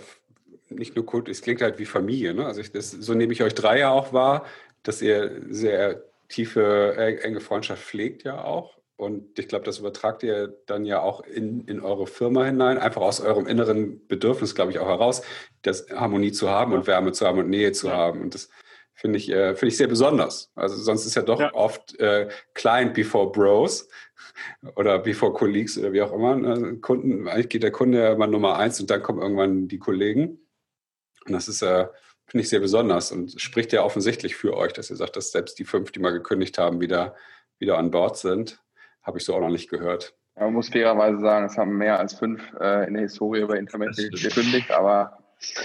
nicht nur Kult, es klingt halt wie Familie. Ne? Also ich, das, so nehme ich euch drei ja auch wahr, dass ihr sehr tiefe, enge Freundschaft pflegt ja auch. Und ich glaube, das übertragt ihr dann ja auch in, in eure Firma hinein, einfach aus eurem inneren Bedürfnis, glaube ich, auch heraus, das Harmonie zu haben und Wärme zu haben und Nähe zu haben. Und das finde ich, äh, finde ich sehr besonders. Also sonst ist ja doch ja. oft äh, Client before Bros oder before Colleagues oder wie auch immer. Ne? Kunden, eigentlich geht der Kunde ja immer Nummer eins und dann kommen irgendwann die Kollegen. Und das ist, äh, finde ich, sehr besonders und spricht ja offensichtlich für euch, dass ihr sagt, dass selbst die fünf, die mal gekündigt haben, wieder, wieder an Bord sind. Habe ich so auch noch nicht gehört. Ja, man muss fairerweise sagen, es haben mehr als fünf äh, in der Historie über Internet gekündigt, aber,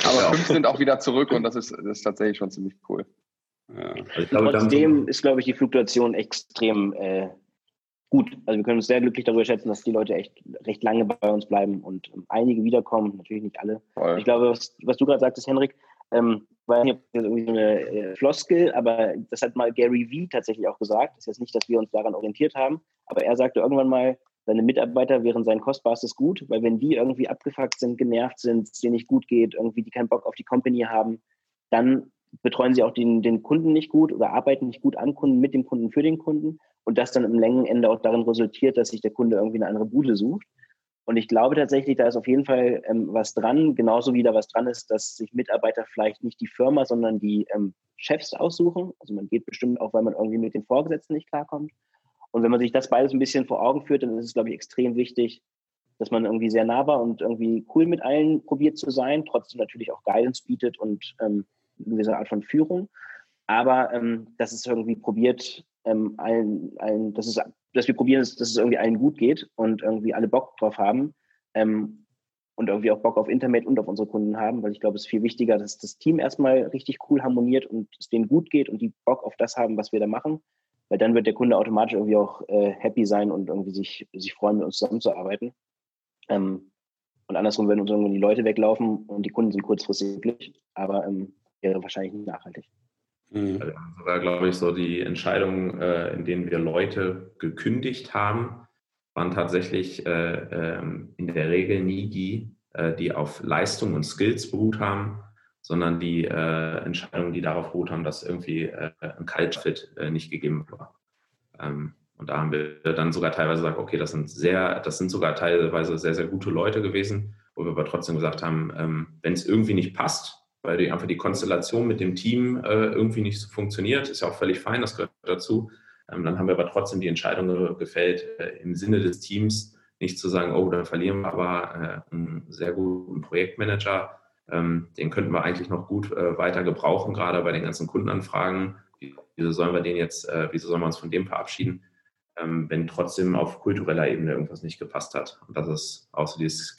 aber fünf sind auch wieder zurück und das ist, das ist tatsächlich schon ziemlich cool. Ja. Also glaube, Trotzdem ist, glaube ich, die Fluktuation extrem äh, gut. Also wir können uns sehr glücklich darüber schätzen, dass die Leute echt recht lange bei uns bleiben und ähm, einige wiederkommen, natürlich nicht alle. Voll. Ich glaube, was, was du gerade sagtest, Henrik, ähm, war nicht irgendwie so eine äh, Floskel, aber das hat mal Gary Vee tatsächlich auch gesagt. Das ist jetzt nicht, dass wir uns daran orientiert haben, aber er sagte irgendwann mal, seine Mitarbeiter wären sein kostbarstes Gut, weil wenn die irgendwie abgefuckt sind, genervt sind, es denen nicht gut geht, irgendwie die keinen Bock auf die Company haben, dann betreuen sie auch den, den Kunden nicht gut oder arbeiten nicht gut an Kunden, mit dem Kunden, für den Kunden und das dann im Längenende auch darin resultiert, dass sich der Kunde irgendwie eine andere Bude sucht. Und ich glaube tatsächlich, da ist auf jeden Fall ähm, was dran, genauso wie da was dran ist, dass sich Mitarbeiter vielleicht nicht die Firma, sondern die ähm, Chefs aussuchen. Also man geht bestimmt auch, weil man irgendwie mit den Vorgesetzten nicht klarkommt. Und wenn man sich das beides ein bisschen vor Augen führt, dann ist es, glaube ich, extrem wichtig, dass man irgendwie sehr nah war und irgendwie cool mit allen probiert zu sein, trotzdem natürlich auch Guidance bietet und ähm, gewisse Art von Führung. Aber ähm, dass es irgendwie probiert, ähm, allen, allen, dass, es, dass wir probieren, dass, dass es irgendwie allen gut geht und irgendwie alle Bock drauf haben ähm, und irgendwie auch Bock auf Internet und auf unsere Kunden haben, weil ich glaube, es ist viel wichtiger, dass das Team erstmal richtig cool harmoniert und es denen gut geht und die Bock auf das haben, was wir da machen, weil dann wird der Kunde automatisch irgendwie auch äh, happy sein und irgendwie sich, sich freuen, mit uns zusammenzuarbeiten. Ähm, und andersrum werden uns irgendwie die Leute weglaufen und die Kunden sind kurzfristig glücklich, aber ähm, wäre wahrscheinlich nicht nachhaltig. Mhm. Also sogar, glaube ich, so die Entscheidungen, äh, in denen wir Leute gekündigt haben, waren tatsächlich äh, ähm, in der Regel nie die, äh, die auf Leistung und Skills beruht haben, sondern die äh, Entscheidungen, die darauf beruht haben, dass irgendwie äh, ein Culture Fit äh, nicht gegeben war. Ähm, und da haben wir dann sogar teilweise gesagt, okay, das sind sehr, das sind sogar teilweise sehr, sehr gute Leute gewesen, wo wir aber trotzdem gesagt haben, ähm, wenn es irgendwie nicht passt, weil die, einfach die Konstellation mit dem Team äh, irgendwie nicht so funktioniert. Ist ja auch völlig fein, das gehört dazu. Ähm, dann haben wir aber trotzdem die Entscheidung gefällt, äh, im Sinne des Teams nicht zu sagen, oh, da verlieren wir aber äh, einen sehr guten Projektmanager. Ähm, den könnten wir eigentlich noch gut äh, weiter gebrauchen, gerade bei den ganzen Kundenanfragen. Wieso sollen wir den jetzt, äh, wieso sollen wir uns von dem verabschieden, ähm, wenn trotzdem auf kultureller Ebene irgendwas nicht gepasst hat? Und das ist auch so dieses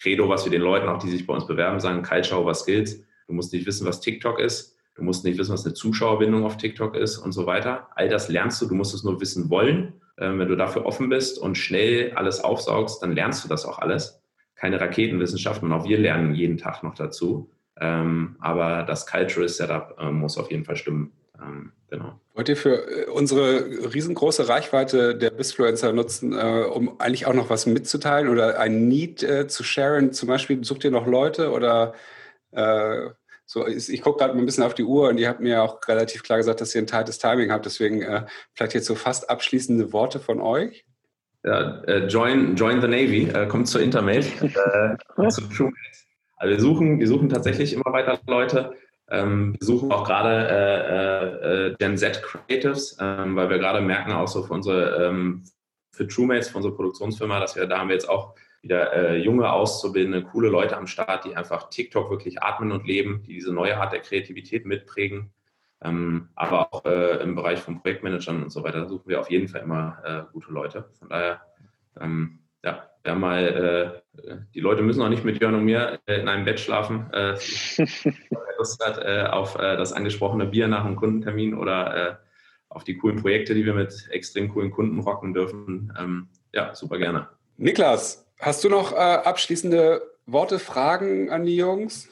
Credo, was wir den Leuten, auch die sich bei uns bewerben, sagen, Culture over Skills Du musst nicht wissen, was TikTok ist. Du musst nicht wissen, was eine Zuschauerbindung auf TikTok ist und so weiter. All das lernst du. Du musst es nur wissen wollen. Ähm, wenn du dafür offen bist und schnell alles aufsaugst, dann lernst du das auch alles. Keine Raketenwissenschaft und auch wir lernen jeden Tag noch dazu. Ähm, aber das Cultural Setup äh, muss auf jeden Fall stimmen. Ähm, genau. Wollt ihr für äh, unsere riesengroße Reichweite der Bisfluencer nutzen, äh, um eigentlich auch noch was mitzuteilen oder ein Need zu sharen? Zum Beispiel sucht ihr noch Leute oder äh, so, ich gucke gerade mal ein bisschen auf die Uhr und ihr habt mir auch relativ klar gesagt, dass ihr ein tightes Timing habt. Deswegen äh, vielleicht jetzt so fast abschließende Worte von euch. Ja, äh, join, join the Navy, äh, kommt zur Intermate, äh, zu Truemates. Also wir suchen, wir suchen tatsächlich immer weiter Leute. Ähm, wir suchen auch gerade äh, äh, Gen Z Creatives, ähm, weil wir gerade merken auch so für unsere ähm, für Truemates, für unsere Produktionsfirma, dass wir da haben wir jetzt auch wieder äh, junge Auszubildende, coole Leute am Start, die einfach TikTok wirklich atmen und leben, die diese neue Art der Kreativität mitprägen. Ähm, aber auch äh, im Bereich von Projektmanagern und so weiter suchen wir auf jeden Fall immer äh, gute Leute. Von daher, ähm, ja, wer mal, äh, die Leute müssen auch nicht mit Jörn und mir äh, in einem Bett schlafen. Äh, Lust hat äh, auf das angesprochene Bier nach einem Kundentermin oder auf die coolen Projekte, die wir mit extrem coolen Kunden rocken dürfen, ähm, ja, super gerne. Niklas, Hast du noch äh, abschließende Worte, Fragen an die Jungs?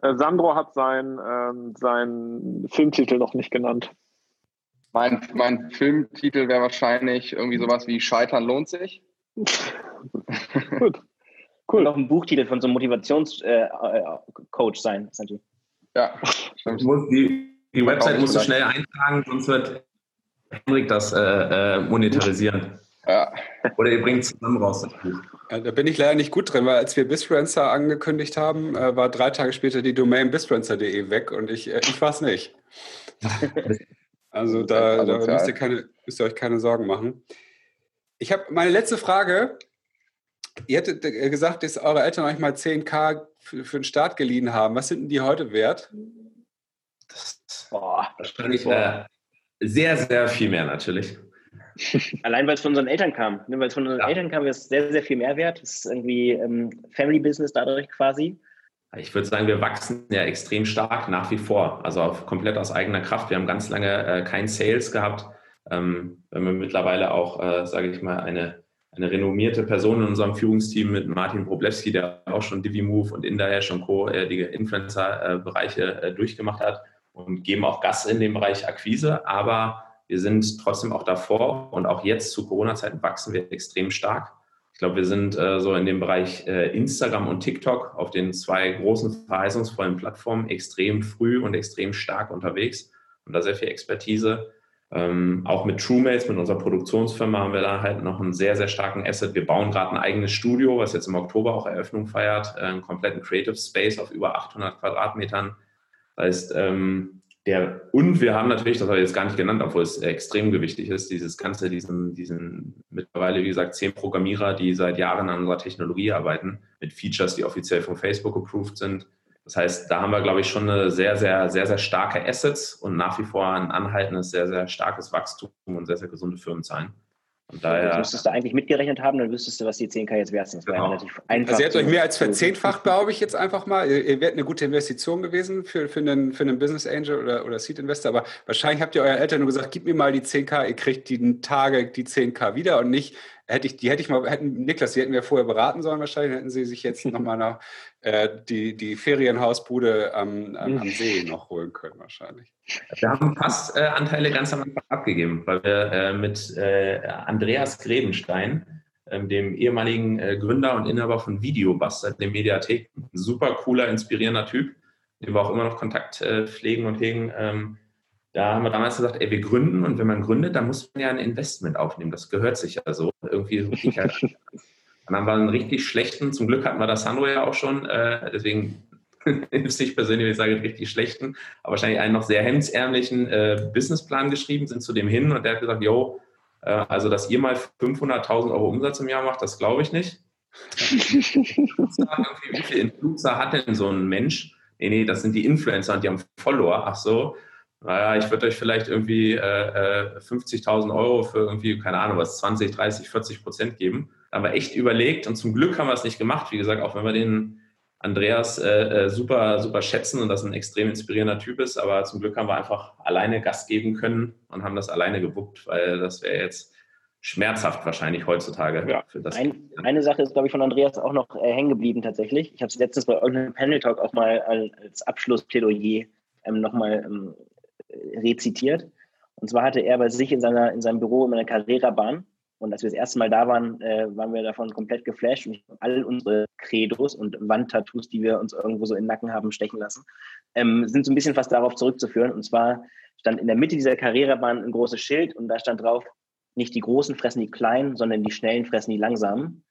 Äh, Sandro hat seinen ähm, sein Filmtitel noch nicht genannt. Mein, mein Filmtitel wäre wahrscheinlich irgendwie sowas wie Scheitern lohnt sich. Gut. Cool. Noch ein Buchtitel von so einem Motivationscoach äh, äh sein. Ja, stimmt. Die, die Website musst du schnell eintragen, sonst wird Henrik das äh, äh, monetarisieren. Ja. Oder ihr bringt zusammen raus das Buch. Ja, da bin ich leider nicht gut drin, weil als wir Bisfluencer angekündigt haben, äh, war drei Tage später die Domain bisfluencer.de weg und ich, äh, ich war es nicht. also da, da müsst, ihr keine, müsst ihr euch keine Sorgen machen. Ich habe meine letzte Frage. Ihr hättet äh, gesagt, dass eure Eltern euch mal 10k für, für den Start geliehen haben. Was sind denn die heute wert? Das, boah, wahrscheinlich äh, sehr, sehr viel mehr natürlich. Allein weil es von unseren Eltern kam. Ne? Weil es von unseren ja. Eltern kam, ist es sehr, sehr viel mehr wert. Das ist irgendwie ähm, Family Business dadurch quasi. Ich würde sagen, wir wachsen ja extrem stark nach wie vor. Also auf, komplett aus eigener Kraft. Wir haben ganz lange äh, kein Sales gehabt. Ähm, wenn wir mittlerweile auch, äh, sage ich mal, eine, eine renommierte Person in unserem Führungsteam mit Martin Problewski, der auch schon DiviMove und Indahash und Co. Äh, die Influencer-Bereiche äh, durchgemacht hat und geben auch Gas in dem Bereich Akquise. Aber wir sind trotzdem auch davor und auch jetzt zu Corona-Zeiten wachsen wir extrem stark. Ich glaube, wir sind äh, so in dem Bereich äh, Instagram und TikTok auf den zwei großen verheißungsvollen Plattformen extrem früh und extrem stark unterwegs und da sehr viel Expertise. Ähm, auch mit TrueMates, mit unserer Produktionsfirma, haben wir da halt noch einen sehr, sehr starken Asset. Wir bauen gerade ein eigenes Studio, was jetzt im Oktober auch Eröffnung feiert, äh, einen kompletten Creative Space auf über 800 Quadratmetern. Das heißt, ähm, der, und wir haben natürlich, das habe ich jetzt gar nicht genannt, obwohl es extrem gewichtig ist, dieses ganze, diesen, diesen mittlerweile, wie gesagt, zehn Programmierer, die seit Jahren an unserer Technologie arbeiten, mit Features, die offiziell von Facebook approved sind, das heißt, da haben wir, glaube ich, schon eine sehr, sehr, sehr, sehr starke Assets und nach wie vor ein anhaltendes, sehr, sehr starkes Wachstum und sehr, sehr gesunde Firmenzahlen. Und daher, das müsstest du eigentlich mitgerechnet haben, dann wüsstest du, was die 10K jetzt wert sind. Das genau. relativ einfach. Also ihr habt euch mehr als verzehnfacht, glaube ich, jetzt einfach mal. Ihr wärt eine gute Investition gewesen für, für, einen, für einen Business Angel oder, oder Seed Investor, aber wahrscheinlich habt ihr euren Eltern nur gesagt, gib mir mal die 10K, ihr kriegt die Tage die 10K wieder und nicht, hätte ich, die hätte ich mal, hätten, Niklas, die hätten wir vorher beraten sollen wahrscheinlich, hätten sie sich jetzt nochmal nach äh, die, die Ferienhausbude am, am, am, See noch holen können wahrscheinlich. Wir haben fast äh, Anteile ganz am Anfang abgegeben, weil wir äh, mit äh, Andreas Grebenstein, ähm, dem ehemaligen äh, Gründer und Inhaber von Videobuster, dem Mediathek, ein super cooler, inspirierender Typ, dem wir auch immer noch Kontakt äh, pflegen und hegen, ähm, da haben wir damals gesagt, ey, wir gründen und wenn man gründet, dann muss man ja ein Investment aufnehmen. Das gehört sich ja so. Irgendwie so. Dann haben wir einen richtig schlechten, zum Glück hatten wir das Sandro ja auch schon, äh, deswegen ist ich persönlich, ich sage richtig schlechten, aber wahrscheinlich einen noch sehr hemdsärmlichen äh, Businessplan geschrieben, sind zu dem hin und der hat gesagt, yo, äh, also dass ihr mal 500.000 Euro Umsatz im Jahr macht, das glaube ich nicht. Wie viele Influencer hat denn so ein Mensch? Nee, nee, das sind die Influencer und die haben Follower. Ach so, naja, ich würde euch vielleicht irgendwie äh, 50.000 äh, Euro für irgendwie, keine Ahnung was, 20, 30, 40 Prozent geben. Da haben wir echt überlegt und zum Glück haben wir es nicht gemacht. Wie gesagt, auch wenn wir den Andreas äh, äh, super, super schätzen und das ein extrem inspirierender Typ ist, aber zum Glück haben wir einfach alleine Gast geben können und haben das alleine gewuppt, weil das wäre jetzt schmerzhaft wahrscheinlich heutzutage. Ja. Für das Ein, eine Sache ist, glaube ich, von Andreas auch noch äh, hängen geblieben tatsächlich. Ich habe es letztens bei irgendeinem Panel Talk auch mal als Abschlussplädoyer ähm, nochmal ähm, rezitiert. Und zwar hatte er bei sich in, seiner, in seinem Büro immer eine Carrera-Bahn. Und als wir das erste Mal da waren, äh, waren wir davon komplett geflasht. Und all unsere Credos und Wandtattoos, die wir uns irgendwo so in den Nacken haben stechen lassen, ähm, sind so ein bisschen fast darauf zurückzuführen. Und zwar stand in der Mitte dieser Carrera-Bahn ein großes Schild und da stand drauf, nicht die Großen fressen die Kleinen, sondern die Schnellen fressen die Langsamen.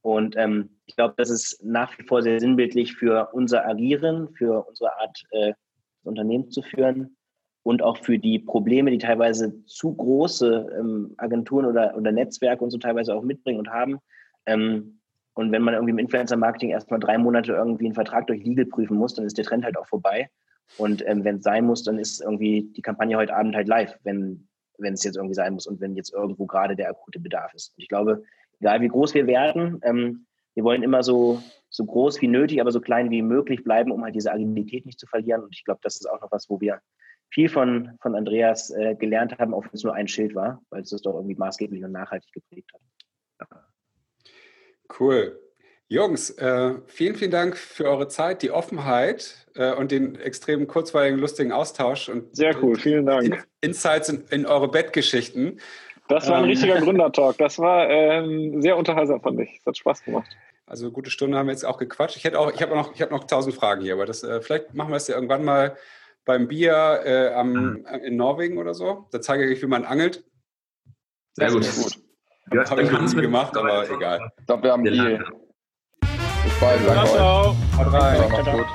Und ähm, ich glaube, das ist nach wie vor sehr sinnbildlich für unser Agieren, für unsere Art, äh, Unternehmen zu führen und auch für die Probleme, die teilweise zu große ähm, Agenturen oder, oder Netzwerke und so teilweise auch mitbringen und haben. Ähm, und wenn man irgendwie im Influencer-Marketing erstmal drei Monate irgendwie einen Vertrag durch Legal prüfen muss, dann ist der Trend halt auch vorbei. Und ähm, wenn es sein muss, dann ist irgendwie die Kampagne heute Abend halt live, wenn es jetzt irgendwie sein muss und wenn jetzt irgendwo gerade der akute Bedarf ist. Und ich glaube, egal wie groß wir werden, ähm, wir wollen immer so, so groß wie nötig, aber so klein wie möglich bleiben, um halt diese Agilität nicht zu verlieren. Und ich glaube, das ist auch noch was, wo wir viel von, von Andreas äh, gelernt haben, auch wenn es nur ein Schild war, weil es das doch irgendwie maßgeblich und nachhaltig geprägt hat. Cool. Jungs, äh, vielen, vielen Dank für eure Zeit, die Offenheit äh, und den extrem kurzweiligen, lustigen Austausch. Und Sehr cool, vielen Dank. Insights in, in eure Bettgeschichten. Das war ein ähm, richtiger Gründertalk. Das war ähm, sehr unterhaltsam, fand ich. Es hat Spaß gemacht. Also gute Stunde haben wir jetzt auch gequatscht. Ich hätte auch, ich habe noch, ich habe noch tausend Fragen hier, aber das, äh, vielleicht machen wir es ja irgendwann mal beim Bier äh, am, mhm. in Norwegen oder so. Da zeige ich, wie man angelt. Sehr gut. gut. Ja, Habe ich noch nie gemacht, aber egal. Ich glaube, wir haben Deal. Bis bald. Danke euch. Haut rein. Macht's gut.